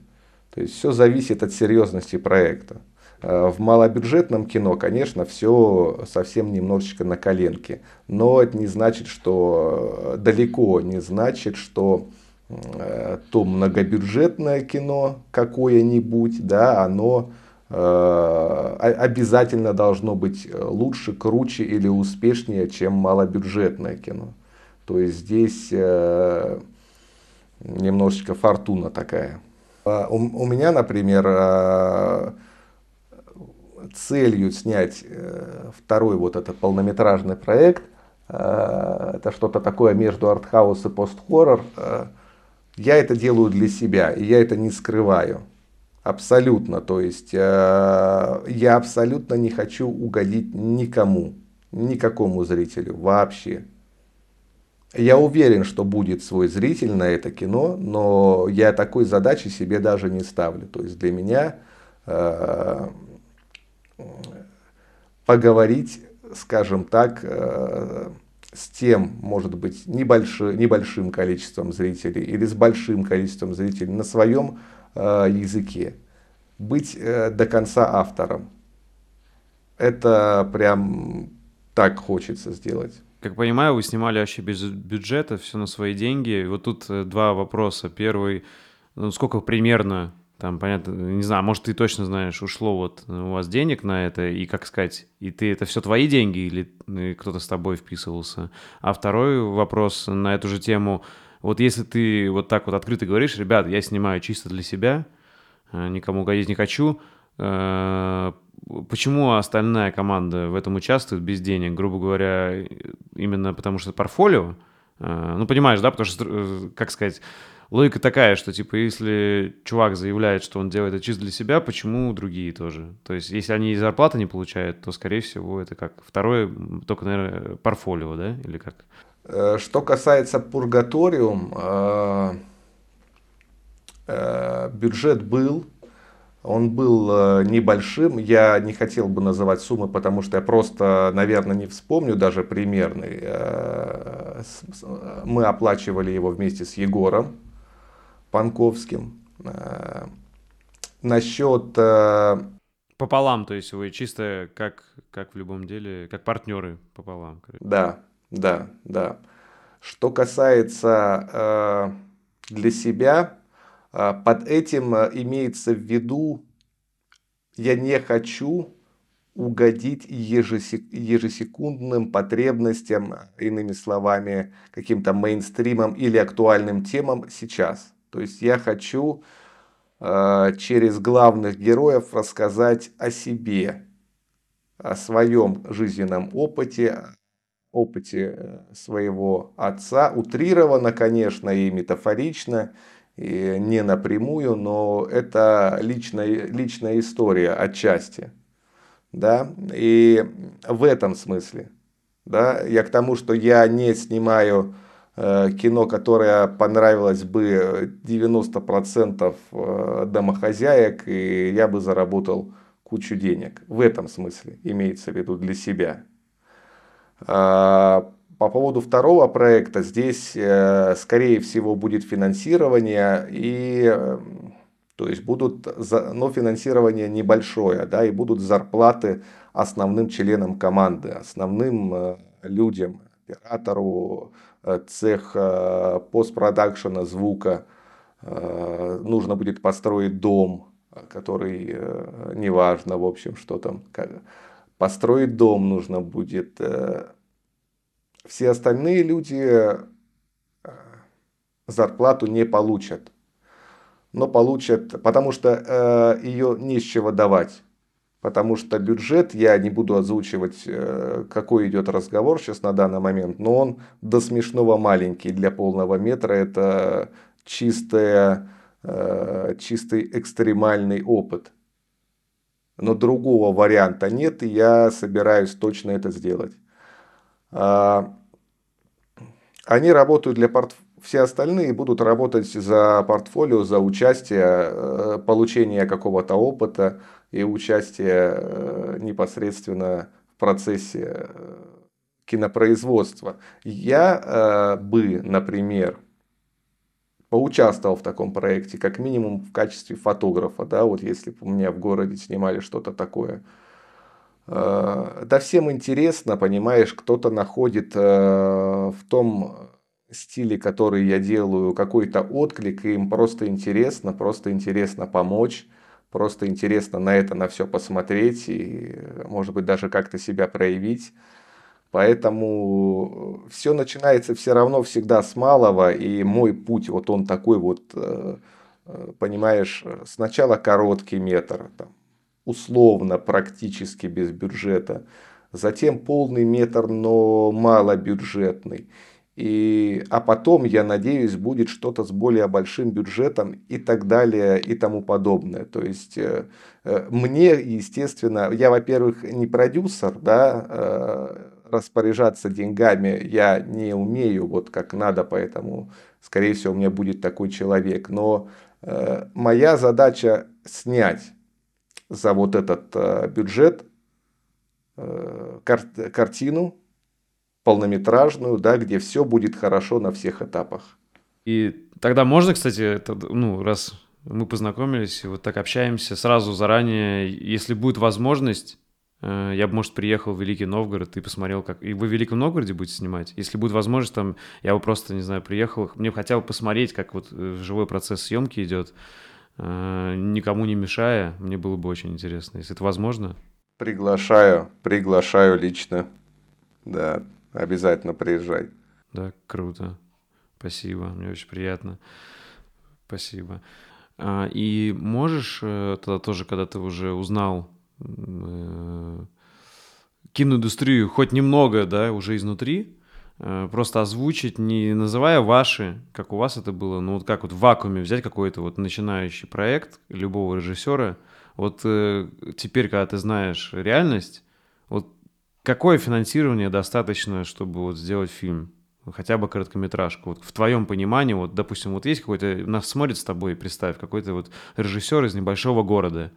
Speaker 2: То есть все зависит от серьезности проекта. В малобюджетном кино, конечно, все совсем немножечко на коленке. Но это не значит, что далеко не значит, что Э, то многобюджетное кино какое-нибудь, да, оно э, обязательно должно быть лучше, круче или успешнее, чем малобюджетное кино. То есть здесь э, немножечко фортуна такая. А у, у меня, например, э, целью снять э, второй вот этот полнометражный проект, э, это что-то такое между артхаус и пост-хоррор, э, я это делаю для себя, и я это не скрываю. Абсолютно. То есть я абсолютно не хочу угодить никому, никакому зрителю вообще. Я уверен, что будет свой зритель на это кино, но я такой задачи себе даже не ставлю. То есть для меня поговорить, скажем так, э, с тем, может быть, небольшим, небольшим количеством зрителей или с большим количеством зрителей на своем э, языке. Быть э, до конца автором. Это прям так хочется сделать.
Speaker 1: Как понимаю, вы снимали вообще без бюджета, все на свои деньги. И вот тут два вопроса. Первый, ну, сколько примерно там, понятно, не знаю, может, ты точно знаешь, ушло вот у вас денег на это, и, как сказать, и ты, это все твои деньги, или ну, кто-то с тобой вписывался? А второй вопрос на эту же тему, вот если ты вот так вот открыто говоришь, ребят, я снимаю чисто для себя, э, никому угодить не хочу, э, почему остальная команда в этом участвует без денег, грубо говоря, именно потому что портфолио? Э, ну, понимаешь, да, потому что, как сказать, логика такая, что, типа, если чувак заявляет, что он делает это чисто для себя, почему другие тоже? То есть, если они и зарплаты не получают, то, скорее всего, это как второе, только, наверное, портфолио, да, или как?
Speaker 2: Э, что касается Пургаториум, э, э, бюджет был, он был небольшим, я не хотел бы называть суммы, потому что я просто, наверное, не вспомню даже примерный. Мы оплачивали его вместе с Егором, Панковским. Э, Насчет... Э,
Speaker 1: пополам, то есть вы чисто как, как в любом деле, как партнеры пополам.
Speaker 2: Да, да, да. Что касается э, для себя, э, под этим э, имеется в виду, я не хочу угодить ежесек, ежесекундным потребностям, иными словами, каким-то мейнстримам или актуальным темам сейчас. То есть я хочу э, через главных героев рассказать о себе, о своем жизненном опыте, опыте э, своего отца, утрированно, конечно, и метафорично, и не напрямую, но это личная, личная история отчасти. Да? И в этом смысле. Да? Я к тому, что я не снимаю кино, которое понравилось бы 90% э, домохозяек, и я бы заработал кучу денег. В этом смысле имеется в виду для себя. По поводу второго проекта, здесь, э, скорее всего, будет финансирование, и, то есть будут, но финансирование небольшое, да, и будут зарплаты основным членам команды, основным людям, оператору, Э, цех э, постпродакшена звука, э, нужно будет построить дом, который, неважно, в общем, что там, построить дом нужно будет. Все остальные люди зарплату не получат, но получат, потому что ее не с чего давать потому что бюджет, я не буду озвучивать, э, какой идет разговор сейчас на данный момент, но он до смешного маленький для полного метра. Это чистая, э, чистый экстремальный опыт. Но другого варианта нет, и я собираюсь точно это сделать. А, они работают для портфолио все остальные будут работать за портфолио, за участие, э, получение какого-то опыта, и участие э, непосредственно в процессе э, кинопроизводства. Я э, бы, например, поучаствовал в таком проекте, как минимум в качестве фотографа, да, вот если бы у меня в городе снимали что-то такое. Да всем интересно, понимаешь, кто-то находит в том стиле, который я делаю, какой-то отклик, и им просто интересно, просто интересно помочь, просто интересно на это, на все посмотреть и, может быть, даже как-то себя проявить. Поэтому все начинается все равно всегда с малого, и мой путь, вот он такой вот, э, э, понимаешь, сначала короткий метр, там, условно, практически без бюджета, затем полный метр, но малобюджетный. И, а потом, я надеюсь, будет что-то с более большим бюджетом и так далее и тому подобное. То есть э, э, мне, естественно, я, во-первых, не продюсер, да, э, распоряжаться деньгами я не умею вот как надо, поэтому, скорее всего, у меня будет такой человек. Но моя задача снять за вот этот бюджет кар картину, полнометражную, да, где все будет хорошо на всех этапах.
Speaker 1: И тогда можно, кстати, это, ну, раз мы познакомились и вот так общаемся сразу заранее, если будет возможность, э, я бы, может, приехал в Великий Новгород и посмотрел, как... И вы в Великом Новгороде будете снимать? Если будет возможность, там, я бы просто, не знаю, приехал, мне бы хотел посмотреть, как вот э, живой процесс съемки идет, э, никому не мешая, мне было бы очень интересно, если это возможно.
Speaker 2: Приглашаю, приглашаю лично, да, Обязательно приезжай.
Speaker 1: Да, круто. Спасибо, мне очень приятно. Спасибо. А, и можешь э, тогда тоже, когда ты уже узнал э, киноиндустрию хоть немного, да, уже изнутри, э, просто озвучить, не называя ваши, как у вас это было, но вот как вот в вакууме взять какой-то вот начинающий проект любого режиссера, вот теперь, когда ты знаешь реальность, вот Какое финансирование достаточно, чтобы вот сделать фильм? Хотя бы короткометражку. Вот в твоем понимании, вот, допустим, вот есть какой-то, нас смотрит с тобой, представь, какой-то вот режиссер из небольшого города.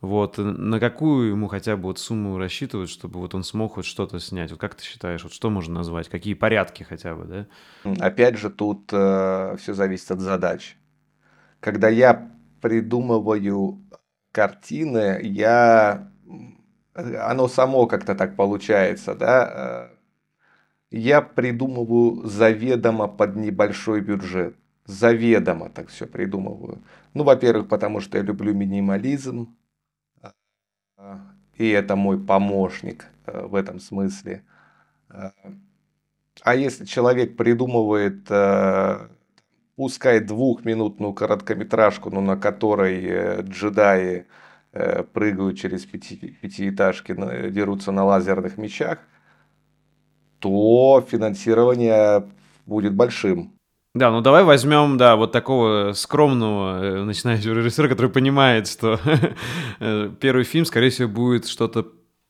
Speaker 1: Вот, на какую ему хотя бы вот сумму рассчитывать, чтобы вот он смог вот что-то снять? Вот как ты считаешь, вот что можно назвать? Какие порядки хотя бы, да?
Speaker 2: Опять же, тут э, все зависит от задач. Когда я придумываю картины, я оно само как-то так получается, да, э, я придумываю заведомо под небольшой бюджет. Заведомо так все придумываю. Ну, во-первых, потому что я люблю минимализм, э, и это мой помощник э, в этом смысле. А если человек придумывает, пускай двухминутную короткометражку, но на которой джедаи прыгают через пяти, пятиэтажки, дерутся на лазерных мечах, то финансирование будет большим.
Speaker 1: Да, ну давай возьмем, да, вот такого скромного э, начинающего режиссера, который понимает, что *laughs* э, первый фильм, скорее всего, будет что-то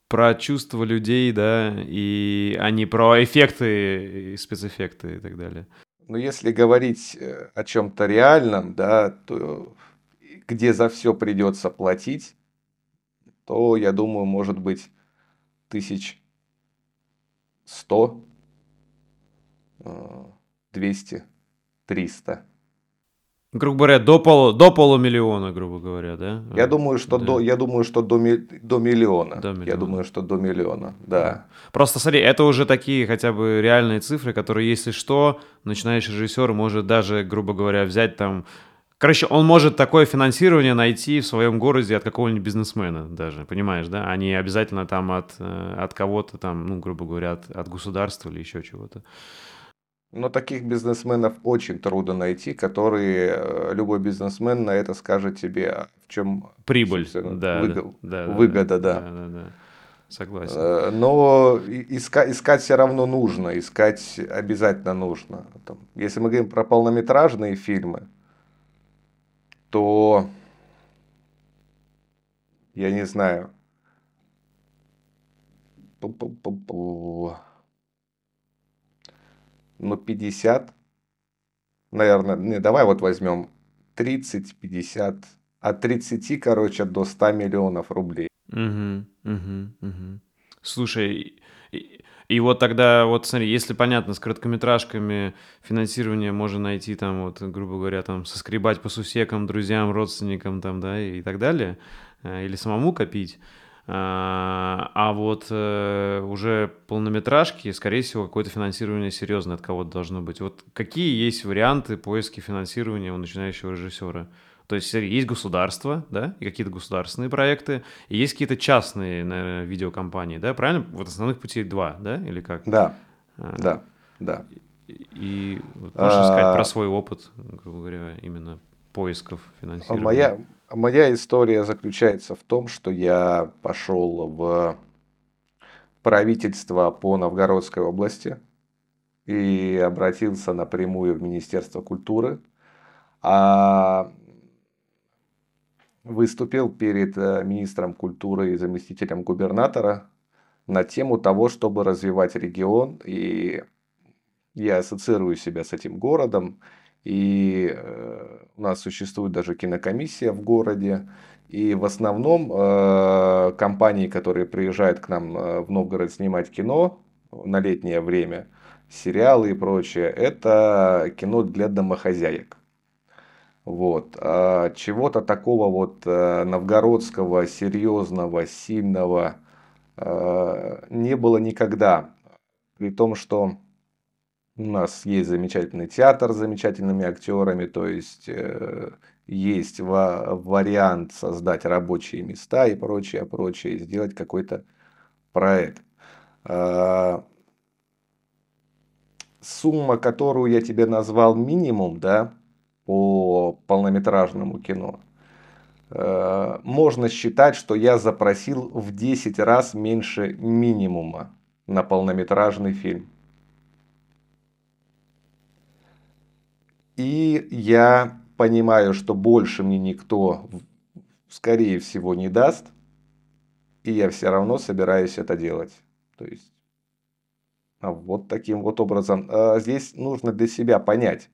Speaker 1: про чувства людей, да, и а не про эффекты и спецэффекты и так далее.
Speaker 2: Ну, если говорить о чем-то реальном, да, то где за все придется платить, то, я думаю, может быть, тысяч сто, э, двести, триста.
Speaker 1: Грубо говоря, до, полу, до полумиллиона, грубо говоря, да?
Speaker 2: Я думаю, что, да. до, я думаю, что до, до, миллиона. до миллиона. Я думаю, что до миллиона, да.
Speaker 1: Просто смотри, это уже такие хотя бы реальные цифры, которые, если что, начинающий режиссер может даже, грубо говоря, взять там Короче, он может такое финансирование найти в своем городе от какого-нибудь бизнесмена даже, понимаешь, да? А не обязательно там от, э, от кого-то там, ну, грубо говоря, от, от государства или еще чего-то.
Speaker 2: Но таких бизнесменов очень трудно найти, которые э, любой бизнесмен на это скажет тебе, а в чем
Speaker 1: прибыль, да,
Speaker 2: выгод,
Speaker 1: да,
Speaker 2: выгода,
Speaker 1: да, да. да, да. Согласен.
Speaker 2: Э, но искать, искать все равно нужно, искать обязательно нужно. Если мы говорим про полнометражные фильмы, то я не знаю. Ну, 50, наверное, не, давай вот возьмем 30, 50, от 30, короче, до 100 миллионов рублей.
Speaker 1: Угу, угу, угу. Слушай, И вот тогда, вот смотри, если понятно, с короткометражками финансирование можно найти там, вот, грубо говоря, там, соскребать по сусекам, друзьям, родственникам там, да, и так далее, э, или самому копить, а, а вот э, уже полнометражки, скорее всего, какое-то финансирование серьезное от кого-то должно быть. Вот какие есть варианты поиска финансирования у начинающего режиссера? То есть есть государство, да, и какие-то государственные проекты, и есть какие-то частные наверное, видеокомпании, да, правильно? Вот основных путей два, да, или как?
Speaker 2: Да, а, да, да.
Speaker 1: И, и вот можешь а... сказать про свой опыт, грубо говоря, именно поисков финансирования?
Speaker 2: Моя, моя история заключается в том, что я пошел в правительство по Новгородской области и обратился напрямую в Министерство культуры. А выступил перед э, министром культуры и заместителем губернатора на тему того, чтобы развивать регион. И я ассоциирую себя с этим городом. И э, у нас существует даже кинокомиссия в городе. И в основном э, компании, которые приезжают к нам в Новгород снимать кино на летнее время, сериалы и прочее, это кино для домохозяек. Вот. А чего-то такого вот э, новгородского, серьезного, сильного э, не было никогда. При том, что у нас есть замечательный театр с замечательными актерами, то есть э, есть вариант создать рабочие места и прочее, прочее, сделать какой-то проект. А, сумма, которую я тебе назвал минимум, да, по полнометражному кино, э, можно считать, что я запросил в 10 раз меньше минимума на полнометражный фильм. И я понимаю, что больше мне никто, скорее всего, не даст. И я все равно собираюсь это делать. То есть, а вот таким вот образом. А здесь нужно для себя понять,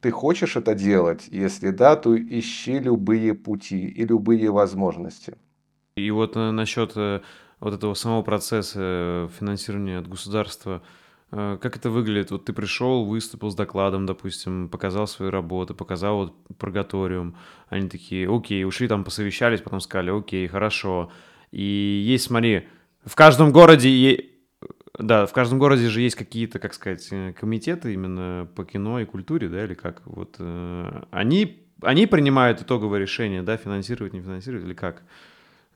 Speaker 2: ты хочешь это делать? Если да, то ищи любые пути и любые возможности.
Speaker 1: И вот э, насчет э, вот этого самого процесса финансирования от государства, как это выглядит? Вот ты пришел, выступил с докладом, допустим, показал свою работу, показал вот прогаториум. Они такие, окей, ушли там, посовещались, потом сказали, окей, хорошо. И есть, смотри, в каждом городе да, в каждом городе же есть какие-то, как сказать, э, комитеты именно по кино и культуре, да, или как? Вот э, они, они принимают итоговое решение, да, финансировать, не финансировать, или как?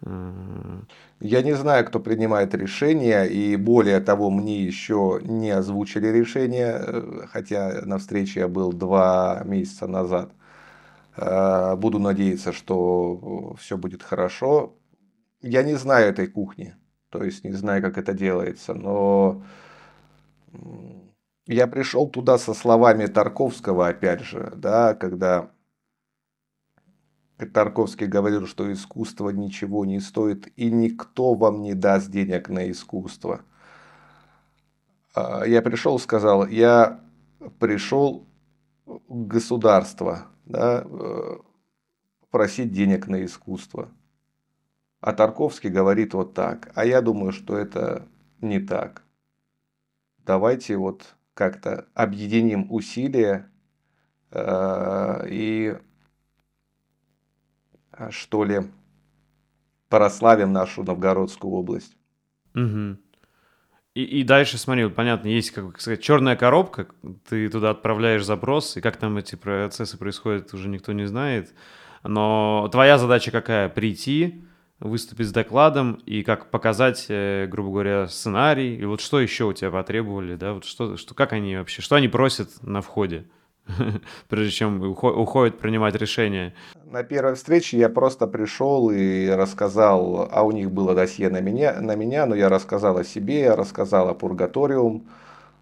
Speaker 2: Э, я не знаю, кто принимает решение, и более того, мне еще не озвучили решение, э, хотя на встрече я был два месяца назад. Буду надеяться, что все будет хорошо. Я не знаю этой кухни. То есть не знаю, как это делается, но я пришел туда со словами Тарковского, опять же, да, когда Тарковский говорил, что искусство ничего не стоит, и никто вам не даст денег на искусство. А, я пришел, сказал, я пришел государство, да, э, просить денег на искусство. А Тарковский говорит вот так. А я думаю, что это не так. Давайте вот как-то объединим усилия э, и э, что ли прославим нашу Новгородскую область.
Speaker 1: Угу. И, и дальше, смотри, понятно, есть, как сказать, черная коробка, ты туда отправляешь запрос, и как там эти процессы происходят, уже никто не знает. Но твоя задача какая? Прийти, выступить с докладом и как показать, э, грубо говоря, сценарий. И вот что еще у тебя потребовали, да? Вот что, что, как они вообще, что они просят на входе? *laughs* прежде чем уходят принимать решение.
Speaker 2: На первой встрече я просто пришел и рассказал, а у них было досье на меня, на меня но я рассказал о себе, рассказал о пургаториум,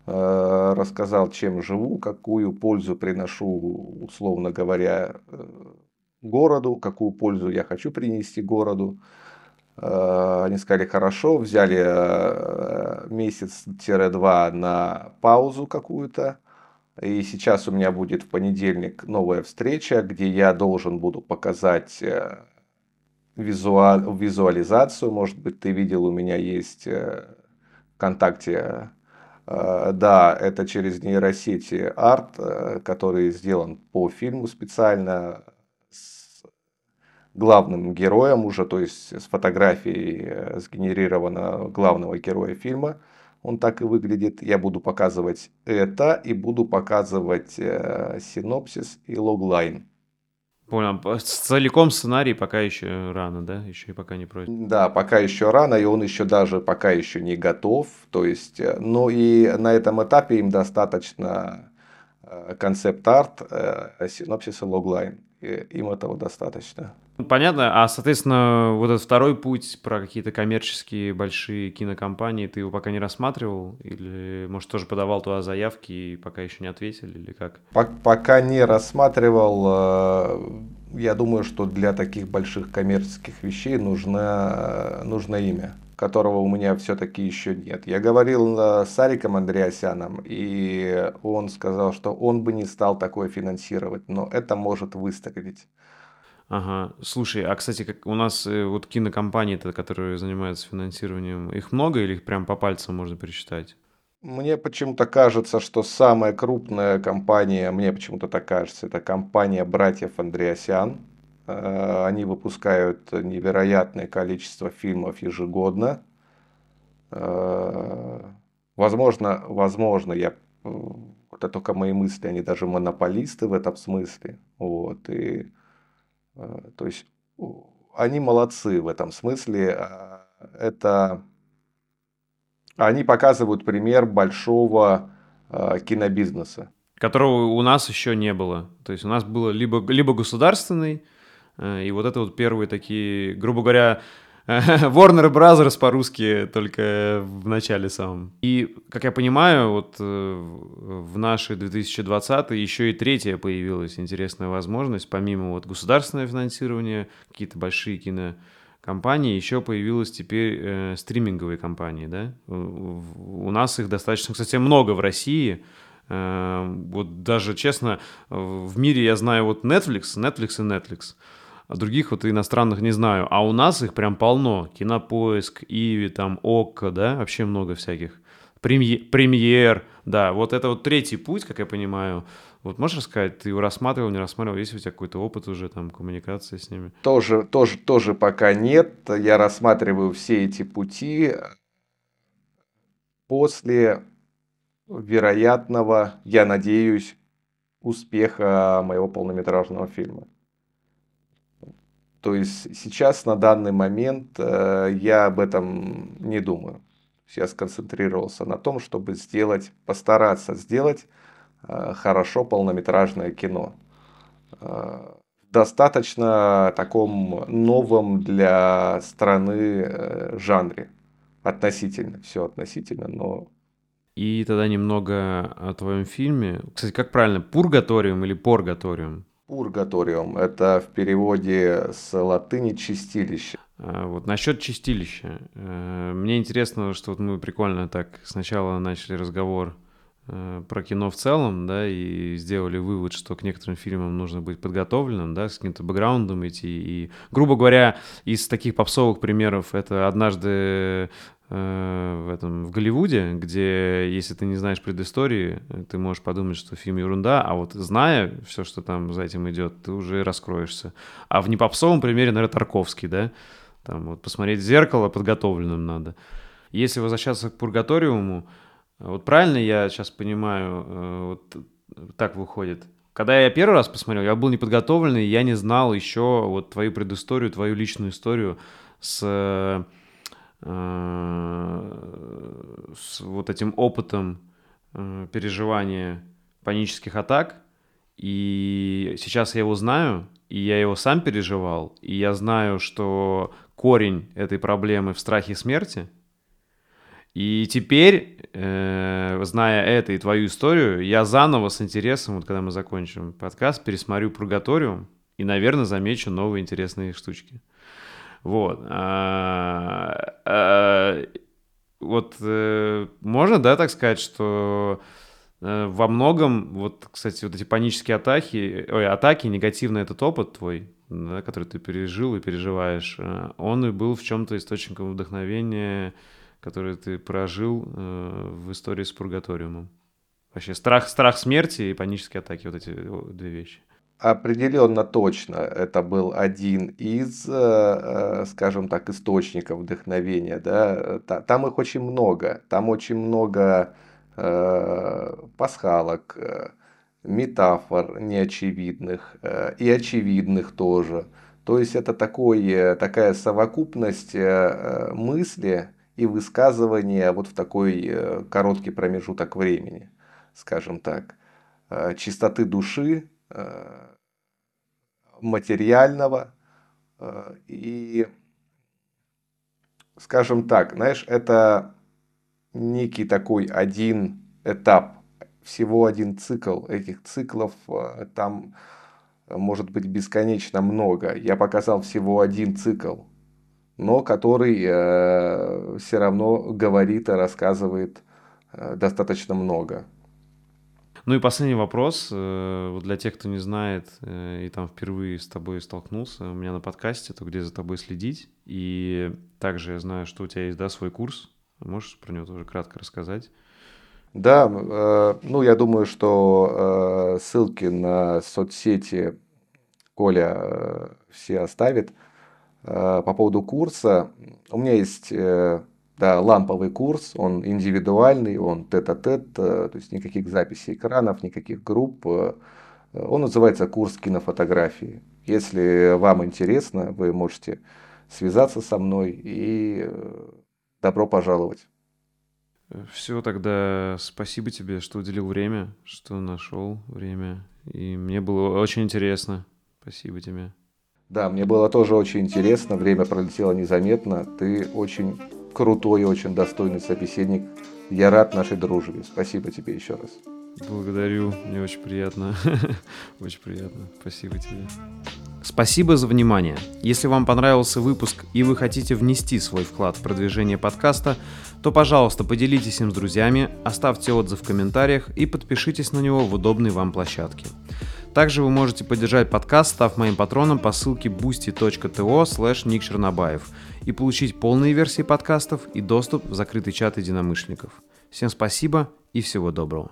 Speaker 2: э, рассказал, чем живу, какую пользу приношу, условно говоря, э, городу, какую пользу я хочу принести городу. Э, они сказали, хорошо, взяли э, месяц-два на паузу какую-то. И сейчас у меня будет в понедельник новая встреча, где я должен буду показать э, визуал, визуализацию. Может быть, ты видел, у меня есть ВКонтакте да, это через нейросети арт, который сделан по фильму специально главным героем уже, то есть с фотографией э, сгенерировано главного героя фильма. Он так и выглядит. Я буду показывать это и буду показывать синопсис и логлайн.
Speaker 1: Понял. Целиком сценарий пока еще рано, да? Еще и пока не пройден.
Speaker 2: Да, пока еще рано, и он еще даже пока еще не готов. То есть, э, ну и на этом этапе им достаточно э, концепт-арт, э, синопсис и логлайн. Им этого достаточно.
Speaker 1: Понятно. А, соответственно, вот этот второй путь про какие-то коммерческие большие кинокомпании, ты его пока не рассматривал? Или, может, тоже подавал туда заявки и пока еще не ответили, или как?
Speaker 2: Пока не рассматривал. Э, я думаю, что для таких больших коммерческих вещей нужно, нужно имя которого у меня все-таки еще нет. Я говорил э, с Ариком Андреасяном, и он сказал, что он бы не стал такое финансировать, но это может выстрелить.
Speaker 1: Ага. Слушай, а, кстати, как у нас э, вот кинокомпании-то, которые занимаются финансированием, их много или их прям по пальцам можно пересчитать?
Speaker 2: Мне почему-то кажется, что самая крупная компания, мне почему-то так кажется, это компания братьев Андреасян. Э, они выпускают невероятное количество фильмов ежегодно. Э, возможно, возможно, я это только мои мысли, они даже монополисты в этом смысле. Вот, и то есть они молодцы в этом смысле. А, это они показывают пример большого а, кинобизнеса.
Speaker 1: Которого у нас еще не было. То есть у нас было либо, либо государственный, э, и вот это вот первые такие, грубо говоря, *laughs* Warner Brothers по-русски только в начале самом. И, как я понимаю, вот э, в наши 2020 еще и третья появилась интересная возможность, помимо вот государственного финансирования, какие-то большие кинокомпании, еще появилась теперь э, стриминговые компании, да? У нас их достаточно, кстати, много в России, э, вот даже, честно, в мире я знаю вот Netflix, Netflix и Netflix а других вот иностранных не знаю. А у нас их прям полно. Кинопоиск, Иви, там, Окко, да, вообще много всяких. Премьер, премьер, да, вот это вот третий путь, как я понимаю. Вот можешь рассказать, ты его рассматривал, не рассматривал, есть у тебя какой-то опыт уже там коммуникации с ними?
Speaker 2: Тоже, тоже, тоже пока нет. Я рассматриваю все эти пути после вероятного, я надеюсь, успеха моего полнометражного фильма. То есть сейчас на данный момент э, я об этом не думаю. Я сконцентрировался на том, чтобы сделать, постараться сделать э, хорошо полнометражное кино. Э, достаточно таком новом для страны жанре. Относительно, все относительно, но
Speaker 1: и тогда немного о твоем фильме. Кстати, как правильно, пургаториум или поргаториум?
Speaker 2: Пургаториум – это в переводе с латыни «чистилище».
Speaker 1: А, вот насчет чистилища. Э, мне интересно, что вот мы прикольно так сначала начали разговор э, про кино в целом, да, и сделали вывод, что к некоторым фильмам нужно быть подготовленным, да, с каким-то бэкграундом идти. И, грубо говоря, из таких попсовых примеров это однажды в этом в Голливуде, где если ты не знаешь предыстории, ты можешь подумать, что фильм ерунда, а вот зная все, что там за этим идет, ты уже раскроешься. А в непопсовом примере, наверное, Тарковский, да? Там вот посмотреть в зеркало подготовленным надо. Если возвращаться к пургаториуму, вот правильно я сейчас понимаю, э, вот так выходит. Когда я первый раз посмотрел, я был неподготовленный, я не знал еще вот твою предысторию, твою личную историю с Э, с вот этим опытом э, переживания панических атак, и сейчас я его знаю, и я его сам переживал, и я знаю, что корень этой проблемы в страхе смерти. И теперь, э, зная это и твою историю, я заново с интересом, вот когда мы закончим подкаст, пересмотрю Пургаториум и, наверное, замечу новые интересные штучки. Вот. А, а, вот э, можно, да, так сказать, что э, во многом, вот, кстати, вот эти панические атаки, ой, атаки, негативный этот опыт твой, да, который ты пережил и переживаешь, э, он и был в чем-то источником вдохновения, который ты прожил в истории с пургаториумом. Вообще страх, страх смерти и панические атаки, вот эти две вещи.
Speaker 2: Определенно точно это был один из, э, скажем так, источников вдохновения. Да? Там их очень много. Там очень много пасхалок, метафор неочевидных э, и очевидных тоже. То есть это такой, э, такая совокупность э, мысли и высказывания вот в такой короткий промежуток времени, скажем так. Чистоты души, материального и, скажем так, знаешь, это некий такой один этап всего один цикл. Этих циклов э, там может быть бесконечно много. Я показал всего один цикл, но который э, все равно говорит и рассказывает э, достаточно много.
Speaker 1: Ну и последний вопрос э, для тех, кто не знает э, и там впервые с тобой столкнулся у меня на подкасте, то где за тобой следить. И также я знаю, что у тебя есть да, свой курс. Можешь про него тоже кратко рассказать?
Speaker 2: Да, э, ну я думаю, что э, ссылки на соцсети Коля э, все оставит. По поводу курса, у меня есть да, ламповый курс, он индивидуальный, он тет-а-тет, то есть никаких записей экранов, никаких групп. Он называется курс кинофотографии. Если вам интересно, вы можете связаться со мной и добро пожаловать.
Speaker 1: Все, тогда спасибо тебе, что уделил время, что нашел время. И мне было очень интересно. Спасибо тебе.
Speaker 2: Да, мне было тоже очень интересно. Время пролетело незаметно. Ты очень крутой очень достойный собеседник. Я рад нашей дружбе. Спасибо тебе еще раз.
Speaker 1: Благодарю, мне очень приятно. *laughs* очень приятно. Спасибо тебе.
Speaker 3: Спасибо за внимание. Если вам понравился выпуск и вы хотите внести свой вклад в продвижение подкаста, то, пожалуйста, поделитесь им с друзьями, оставьте отзыв в комментариях и подпишитесь на него в удобной вам площадке. Также вы можете поддержать подкаст, став моим патроном по ссылке boosty.to slash и получить полные версии подкастов и доступ в закрытый чат единомышленников. Всем спасибо и всего доброго.